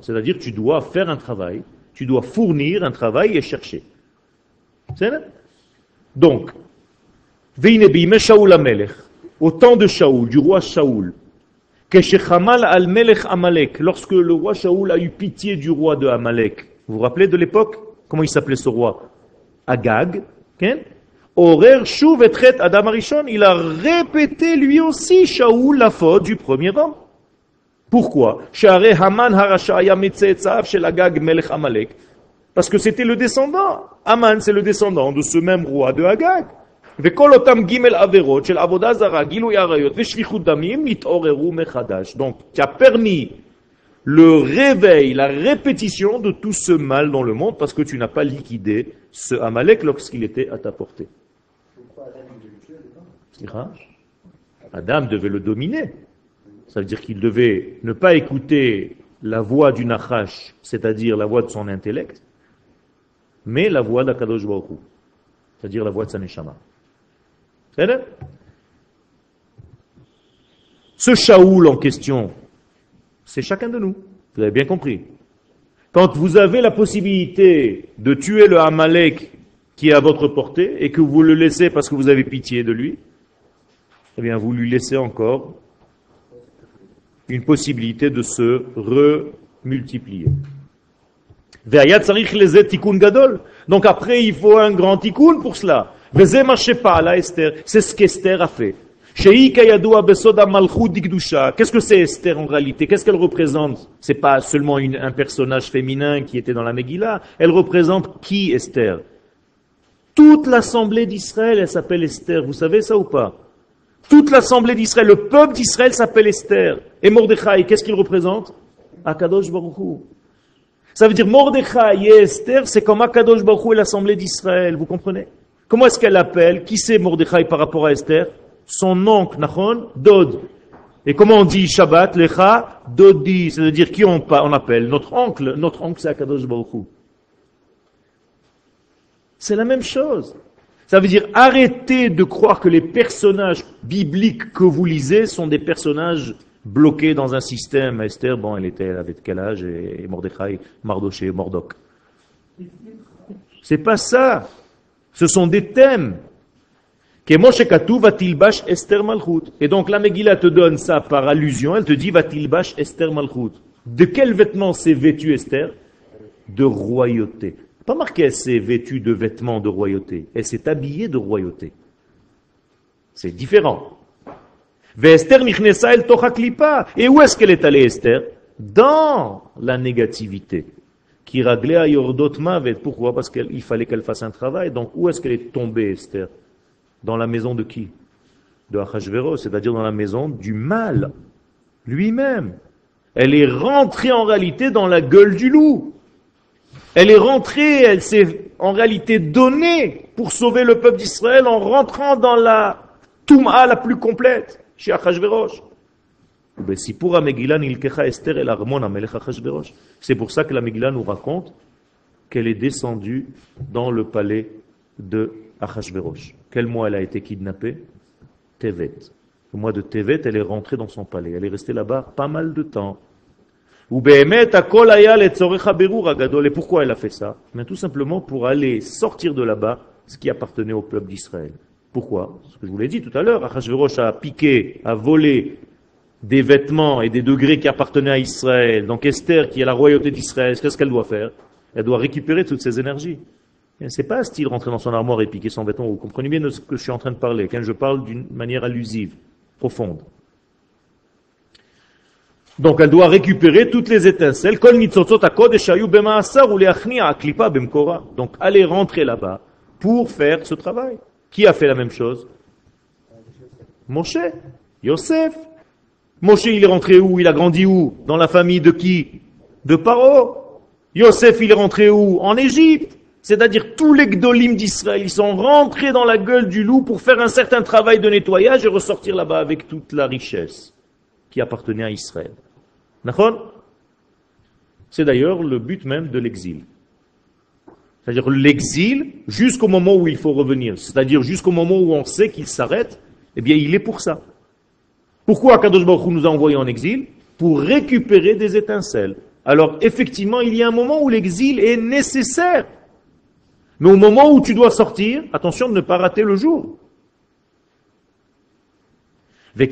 C'est-à-dire tu dois faire un travail, tu dois fournir un travail et chercher. Donc, au temps de Shaoul, du roi Shaoul, lorsque le roi Shaoul a eu pitié du roi de Amalek, vous vous rappelez de l'époque? Comment il s'appelait ce roi? Agag. Et Adam il a répété lui aussi, Shaoul, la faute du premier homme. Pourquoi? Parce que c'était le descendant. Haman, c'est le descendant de ce même roi de Hagag. Donc, qui a permis le réveil, la répétition de tout ce mal dans le monde parce que tu n'as pas liquidé ce Amalek lorsqu'il était à ta portée. Adam devait le dominer? Ça veut dire qu'il devait ne pas écouter la voix du Nachash, c'est-à-dire la voix de son intellect, mais la voix d'Akadosh Baruch c'est-à-dire la voix de sa neshama. Ce Shaoul en question, c'est chacun de nous. Vous avez bien compris. Quand vous avez la possibilité de tuer le Amalek qui est à votre portée et que vous le laissez parce que vous avez pitié de lui, eh bien, vous lui laissez encore une possibilité de se remultiplier. Donc après, il faut un grand tikkun pour cela. C'est ce qu'Esther a fait. Qu'est-ce que c'est Esther en réalité? Qu'est-ce qu'elle représente? C'est pas seulement un personnage féminin qui était dans la Megillah. Elle représente qui Esther? Toute l'assemblée d'Israël, elle s'appelle Esther. Vous savez ça ou pas? Toute l'assemblée d'Israël, le peuple d'Israël s'appelle Esther. Et Mordechai, qu'est-ce qu'il représente? Akadosh Baruch Ça veut dire Mordechai et Esther, c'est comme Akadosh Baruch et l'assemblée d'Israël, vous comprenez? Comment est-ce qu'elle appelle Qui c'est Mordechai par rapport à Esther? Son oncle, Nachon, Dod. Et comment on dit Shabbat, Lecha, Dodi, c'est-à-dire qui on, appelle Notre oncle, notre oncle c'est Akadosh C'est la même chose. Ça veut dire arrêtez de croire que les personnages bibliques que vous lisez sont des personnages bloqués dans un système. Esther, bon, elle était, elle avait quel âge? Et Mordechai, Mardoché, Mordok. C'est pas ça. Ce sont des thèmes. Esther Malchut. Et donc la Megillah te donne ça par allusion. Elle te dit Vatilbash Esther Malchut. De quel vêtement s'est vêtue Esther? De royauté. Pas marqué elle s'est vêtue de vêtements de royauté. Elle s'est habillée de royauté. C'est différent. Et où est-ce qu'elle est allée, Esther? Dans la négativité. Qui à Yordot Mavet. Pourquoi? Parce qu'il fallait qu'elle fasse un travail. Donc où est-ce qu'elle est tombée, Esther? Dans la maison de qui? De Achashverosh, c'est-à-dire dans la maison du mal lui-même. Elle est rentrée en réalité dans la gueule du loup. Elle est rentrée, elle s'est en réalité donnée pour sauver le peuple d'Israël en rentrant dans la Touma la plus complète, chez Achashverosh. C'est pour ça que la Megillah nous raconte qu'elle est descendue dans le palais de Achashverosh. Quel mois elle a été kidnappée? Tevet. Au mois de Tevet, elle est rentrée dans son palais. Elle est restée là-bas pas mal de temps. Et pourquoi elle a fait ça? Mais Tout simplement pour aller sortir de là-bas ce qui appartenait au peuple d'Israël. Pourquoi? Ce que je vous l'ai dit tout à l'heure, Achashverosh a piqué, a volé des vêtements et des degrés qui appartenaient à Israël. Donc Esther, qui est la royauté d'Israël, qu'est-ce qu'elle doit faire Elle doit récupérer toutes ces énergies. C'est pas style rentrer dans son armoire et piquer son vêtement. Vous comprenez bien de ce que je suis en train de parler, quand je parle d'une manière allusive, profonde. Donc elle doit récupérer toutes les étincelles. Donc aller rentrer là-bas pour faire ce travail. Qui a fait la même chose? Moshe, Yosef. Moshe, il est rentré où? Il a grandi où? Dans la famille de qui? De Paro? Yosef, il est rentré où? En Égypte. C'est-à-dire tous les gdolim d'Israël, ils sont rentrés dans la gueule du loup pour faire un certain travail de nettoyage et ressortir là-bas avec toute la richesse qui appartenait à Israël. C'est d'ailleurs le but même de l'exil. C'est-à-dire l'exil jusqu'au moment où il faut revenir. C'est-à-dire jusqu'au moment où on sait qu'il s'arrête, eh bien il est pour ça. Pourquoi Kadosh Baruch nous a envoyés en exil Pour récupérer des étincelles. Alors effectivement, il y a un moment où l'exil est nécessaire. Mais au moment où tu dois sortir, attention de ne pas rater le jour. Et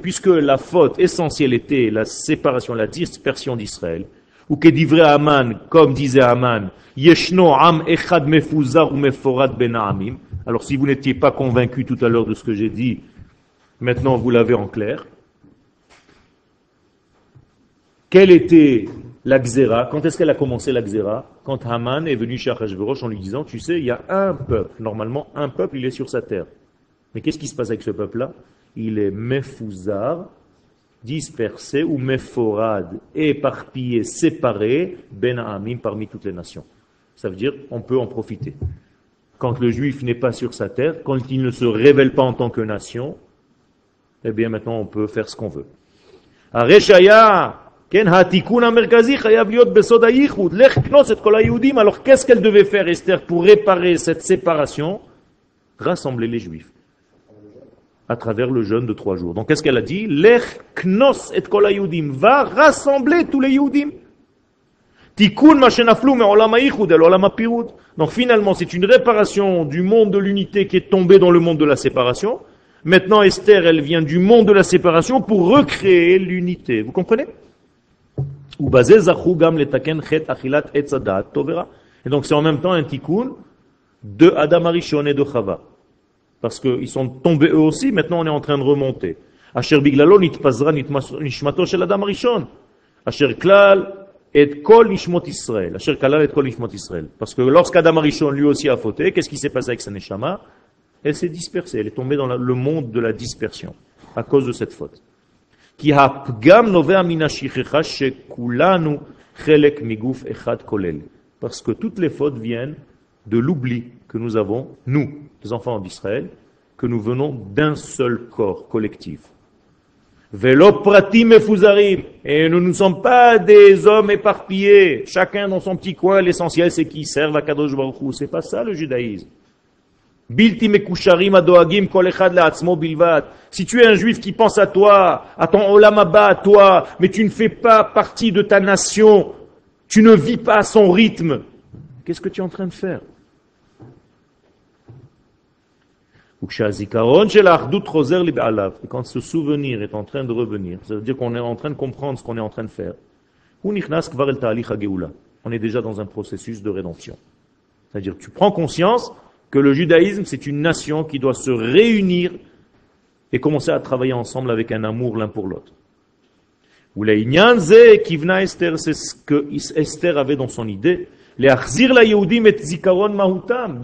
puisque la faute essentielle était la séparation, la dispersion d'Israël, ou que d'ivrer Aman, comme disait Aman, Yeshno am echad mefuzar ou meforad ben Alors si vous n'étiez pas convaincu tout à l'heure de ce que j'ai dit, maintenant vous l'avez en clair. Quelle était la Xéra Quand est-ce qu'elle a commencé la Xéra Quand Haman est venu chez Achashverosh en lui disant, tu sais, il y a un peuple, normalement un peuple, il est sur sa terre. Mais qu'est-ce qui se passe avec ce peuple-là? Il est mefuzar, dispersé, ou meforad, éparpillé, séparé, ben amim, parmi toutes les nations. Ça veut dire on peut en profiter. Quand le juif n'est pas sur sa terre, quand il ne se révèle pas en tant que nation, eh bien maintenant on peut faire ce qu'on veut. Alors qu'est-ce qu'elle devait faire Esther pour réparer cette séparation? Rassembler les juifs à travers le jeûne de trois jours. Donc qu'est-ce qu'elle a dit? Lech et kol va rassembler tous les yudim. Donc finalement, c'est une réparation du monde de l'unité qui est tombé dans le monde de la séparation. Maintenant, Esther, elle vient du monde de la séparation pour recréer l'unité. Vous comprenez? Et donc c'est en même temps un tikkun de Adam Arishon et de Chava. Parce qu'ils sont tombés eux aussi, maintenant on est en train de remonter. Asher biglalo nitpazra nishmato shel adam rishon. Asher et kol nishmot Israël. Asher et kol nishmot Israël. Parce que lorsqu'Adam Arishon lui aussi a fauté, qu'est-ce qui s'est passé avec sa neshama? Elle s'est dispersée, elle est tombée dans le monde de la dispersion à cause de cette faute. Kolel. Parce que toutes les fautes viennent de l'oubli que nous avons, nous, les enfants d'Israël, que nous venons d'un seul corps collectif. et nous ne sommes pas des hommes éparpillés, chacun dans son petit coin, l'essentiel c'est qu'ils servent à Kadosh Baruch C'est pas ça le judaïsme. Si tu es un juif qui pense à toi, à ton olamaba, à toi, mais tu ne fais pas partie de ta nation, tu ne vis pas à son rythme, qu'est-ce que tu es en train de faire? Quand ce souvenir est en train de revenir, ça veut dire qu'on est en train de comprendre ce qu'on est en train de faire, on est déjà dans un processus de rédemption. C'est-à-dire tu prends conscience que le judaïsme, c'est une nation qui doit se réunir et commencer à travailler ensemble avec un amour l'un pour l'autre. C'est ce que Esther avait dans son idée, de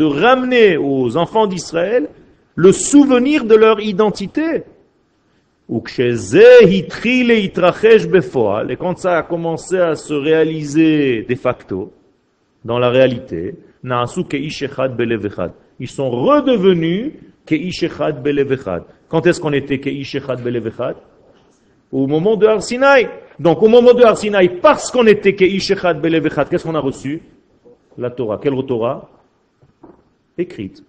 ramener aux enfants d'Israël le souvenir de leur identité. Et quand ça a commencé à se réaliser de facto, dans la réalité, ils sont redevenus Quand est-ce qu'on était Au moment de Arsinaï. Donc au moment de Arsinaï, parce qu'on était qu'est-ce qu'on a reçu? La Torah. Quelle Torah? Écrite.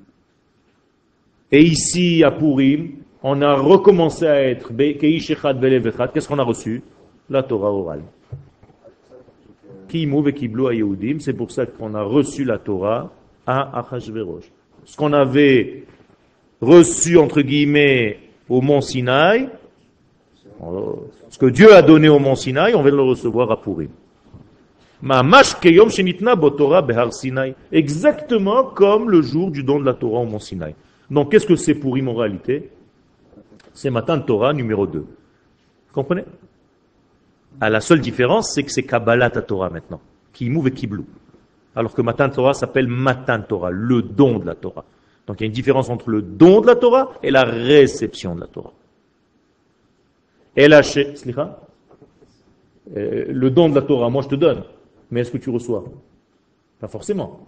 Et ici, à Purim, on a recommencé à être Qu'est-ce qu'on a reçu? La Torah orale. Qui mouve et qui à Yehudim, c'est pour ça qu'on a reçu la Torah à Achashverosh. Ce qu'on avait reçu, entre guillemets, au mont Sinaï, ce que Dieu a donné au mont Sinaï, on va le recevoir à Purim. Exactement comme le jour du don de la Torah au mont Sinaï. Donc qu'est-ce que c'est Purim en réalité? C'est Matan Torah numéro 2. Vous comprenez? La seule différence, c'est que c'est Kabbalah Torah maintenant. Qui mouve et qui blou. Alors que Matan Torah s'appelle Matan Torah, le don de la Torah. Donc il y a une différence entre le don de la Torah et la réception de la Torah. Et la euh, le don de la Torah, moi je te donne, mais est-ce que tu reçois? Pas forcément.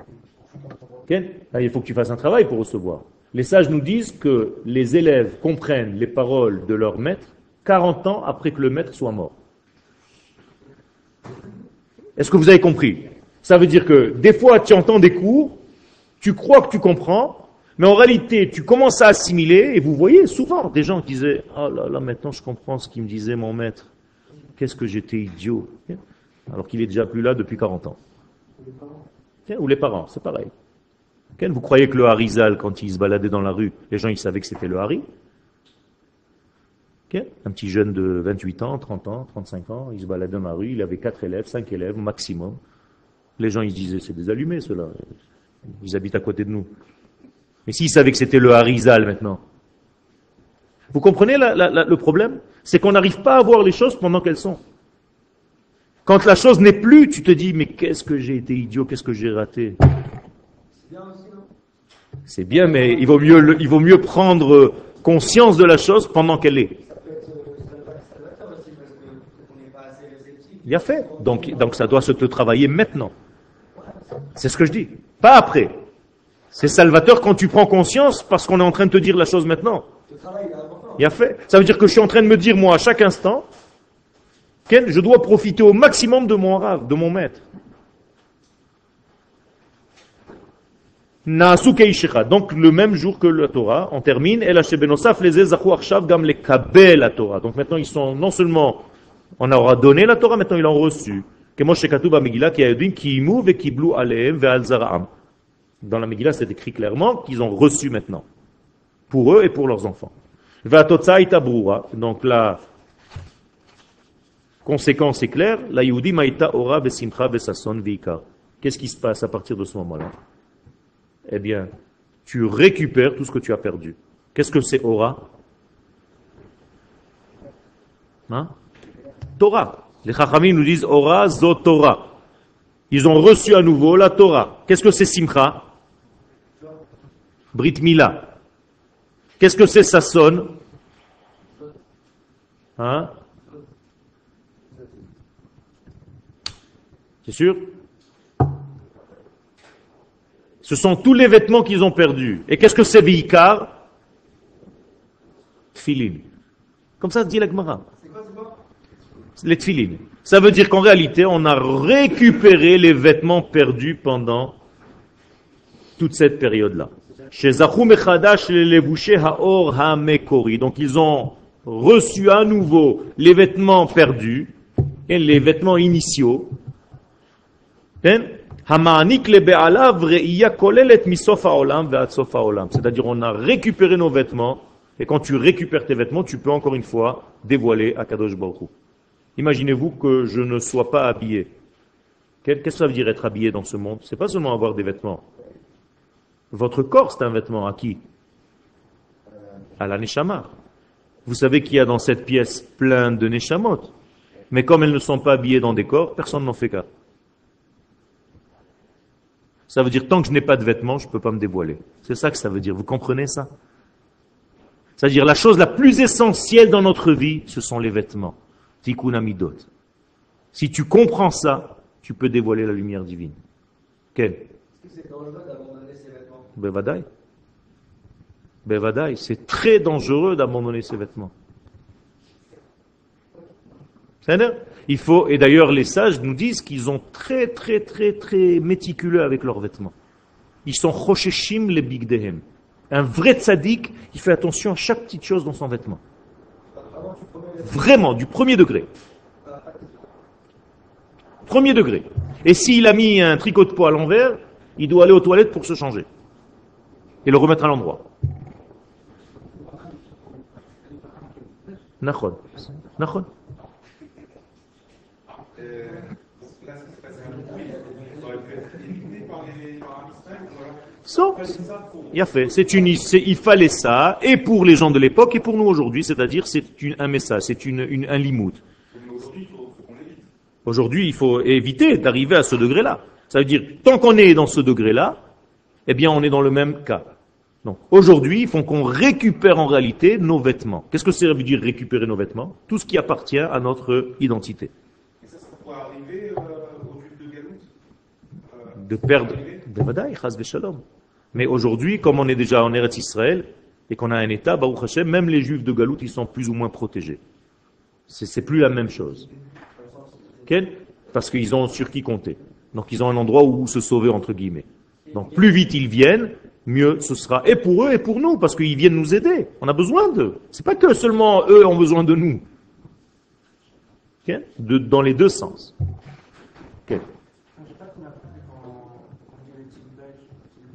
Ah, il faut que tu fasses un travail pour recevoir. Les sages nous disent que les élèves comprennent les paroles de leur maître 40 ans après que le maître soit mort. Est-ce que vous avez compris? Ça veut dire que des fois tu entends des cours, tu crois que tu comprends, mais en réalité tu commences à assimiler, et vous voyez souvent des gens qui disaient « Oh là là, maintenant je comprends ce qu'il me disait mon maître. Qu'est-ce que j'étais idiot !» Alors qu'il est déjà plus là depuis 40 ans. Ou les parents, c'est pareil. Vous croyez que le Harizal, quand il se baladait dans la rue, les gens ils savaient que c'était le Hari? Un petit jeune de 28 ans, 30 ans, 35 ans, il se baladait dans la rue, il avait 4 élèves, 5 élèves maximum. Les gens, ils se disaient, c'est des allumés, ceux-là. Ils habitent à côté de nous. Mais s'ils savaient que c'était le Harizal maintenant. Vous comprenez le problème? C'est qu'on n'arrive pas à voir les choses pendant qu'elles sont. Quand la chose n'est plus, tu te dis, mais qu'est-ce que j'ai été idiot, qu'est-ce que j'ai raté? C'est bien, mais il vaut, mieux, il vaut mieux prendre conscience de la chose pendant qu'elle est. Il a fait. Donc, ça doit se te travailler maintenant. C'est ce que je dis. Pas après. C'est salvateur quand tu prends conscience parce qu'on est en train de te dire la chose maintenant. Il a fait. Ça veut dire que je suis en train de me dire, moi, à chaque instant, je dois profiter au maximum de mon rave, de mon maître. Donc le même jour que la Torah, on termine, les la Torah. Donc maintenant ils sont non seulement on aura donné la Torah, maintenant ils l'ont reçue. Dans la Megillah, c'est écrit clairement qu'ils ont reçu maintenant. Pour eux et pour leurs enfants. Donc la conséquence est claire. La. Qu'est-ce qui se passe à partir de ce moment-là? Eh bien, tu récupères tout ce que tu as perdu. Qu'est-ce que c'est ora? Hein? Torah. Les Chachamim nous disent Ora zo Torah. Ils ont reçu à nouveau la Torah. Qu'est-ce que c'est Simcha? Brit Mila. Qu'est-ce que c'est Sasson Hein? C'est sûr? Ce sont tous les vêtements qu'ils ont perdus. Et qu'est-ce que c'est Bikar Filin. Comme ça dit la Gemara les tfilines. Ça veut dire qu'en réalité, on a récupéré les vêtements perdus pendant toute cette période-là. Chez Donc ils ont reçu à nouveau les vêtements perdus, et les vêtements initiaux. C'est-à-dire on a récupéré nos vêtements, et quand tu récupères tes vêtements, tu peux encore une fois dévoiler à Kadosh Baruch Imaginez-vous que je ne sois pas habillé. Qu'est-ce que ça veut dire être habillé dans ce monde? C'est pas seulement avoir des vêtements. Votre corps, c'est un vêtement à qui? À la Neshama. Vous savez qu'il y a dans cette pièce plein de Neshamot. Mais comme elles ne sont pas habillées dans des corps, personne n'en fait cas. Ça veut dire tant que je n'ai pas de vêtements, je ne peux pas me dévoiler. C'est ça que ça veut dire. Vous comprenez ça? C'est-à-dire la chose la plus essentielle dans notre vie, ce sont les vêtements. Si tu comprends ça, tu peux dévoiler la lumière divine. Quel c'est C'est très dangereux d'abandonner ses vêtements. Il faut, et d'ailleurs les sages nous disent qu'ils sont très très très très méticuleux avec leurs vêtements. Ils sont rosheshim les bigdehem. Un vrai tzaddik, il fait attention à chaque petite chose dans son vêtement. Vraiment, du premier degré. Premier degré. Et s'il a mis un tricot de peau à l'envers, il doit aller aux toilettes pour se changer. Et le remettre à l'endroit. Nachon. Nachon. Euh, là, ça se passe un bruit. Ça aurait pu être éliminé par les par un Israël, voilà. So, il a fait. C'est une, il fallait ça, et pour les gens de l'époque, et pour nous aujourd'hui. C'est-à-dire, c'est une- un message, c'est une, une- un limoud. Aujourd'hui, il faut, éviter d'arriver à ce degré-là. Ça veut dire, tant qu'on est dans ce degré-là, eh bien, on est dans le même cas. Donc, aujourd'hui, il faut qu'on récupère en réalité nos vêtements. Qu'est-ce que ça veut dire récupérer nos vêtements? Tout ce qui appartient à notre identité. Et ça, ça pourrait arriver euh, Juifs de Galoute euh, De perdre. Mais aujourd'hui, comme on est déjà en Eretz Israël, et qu'on a un État, Baruch Hashem, même les Juifs de Galout, ils sont plus ou moins protégés. C'est plus la même chose. Parce qu'ils ont sur qui compter. Donc ils ont un endroit où se sauver, entre guillemets. Donc plus vite ils viennent, mieux ce sera. Et pour eux et pour nous, parce qu'ils viennent nous aider. On a besoin d'eux. C'est pas que seulement eux ont besoin de nous. Dans les deux sens Je sais pas qu'on a appris quand on dit les Tilbash.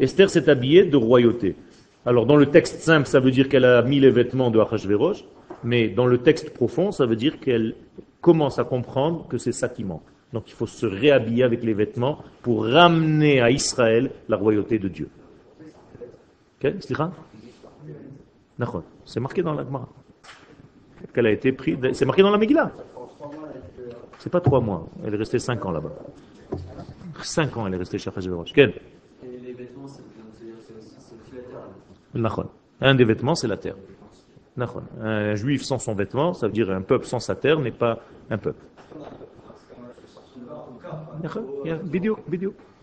Esther s'est habillée de royauté. Alors dans le texte simple, ça veut dire qu'elle a mis les vêtements de Achashverosh, mais dans le texte profond, ça veut dire qu'elle commence à comprendre que c'est ça qui manque. Donc il faut se réhabiller avec les vêtements pour ramener à Israël la royauté de Dieu. C'est marqué dans la Gemara. Qu'elle a. C'est marqué dans la Megillah. C'est pas trois mois. Elle est restée cinq ans là-bas. Cinq ans, elle est restée chez Achashverosh. Quel? Et les vêtements, c'est la terre. Un des vêtements, c'est la terre. Un juif sans son vêtement, ça veut dire un peuple sans sa terre n'est pas un peuple.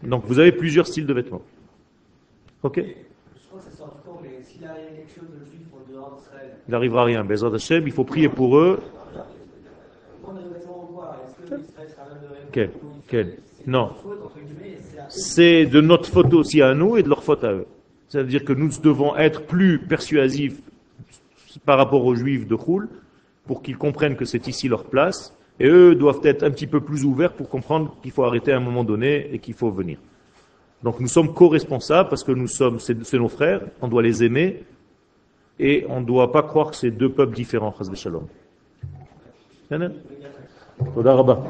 Donc vous avez plusieurs styles de vêtements. Ok Il n'arrivera rien. Il faut prier pour eux. Quel? Quel? Non. c'est de notre faute aussi à nous et de leur faute à eux. Ça veut dire que nous devons être plus persuasifs par rapport aux juifs de Khoul pour qu'ils comprennent que c'est ici leur place. Et eux doivent être un petit peu plus ouverts pour comprendre qu'il faut arrêter à un moment donné et qu'il faut venir. Donc nous sommes co-responsables parce que nous sommes, c'est nos frères, on doit les aimer et on ne doit pas croire que c'est deux peuples différents. Rabba.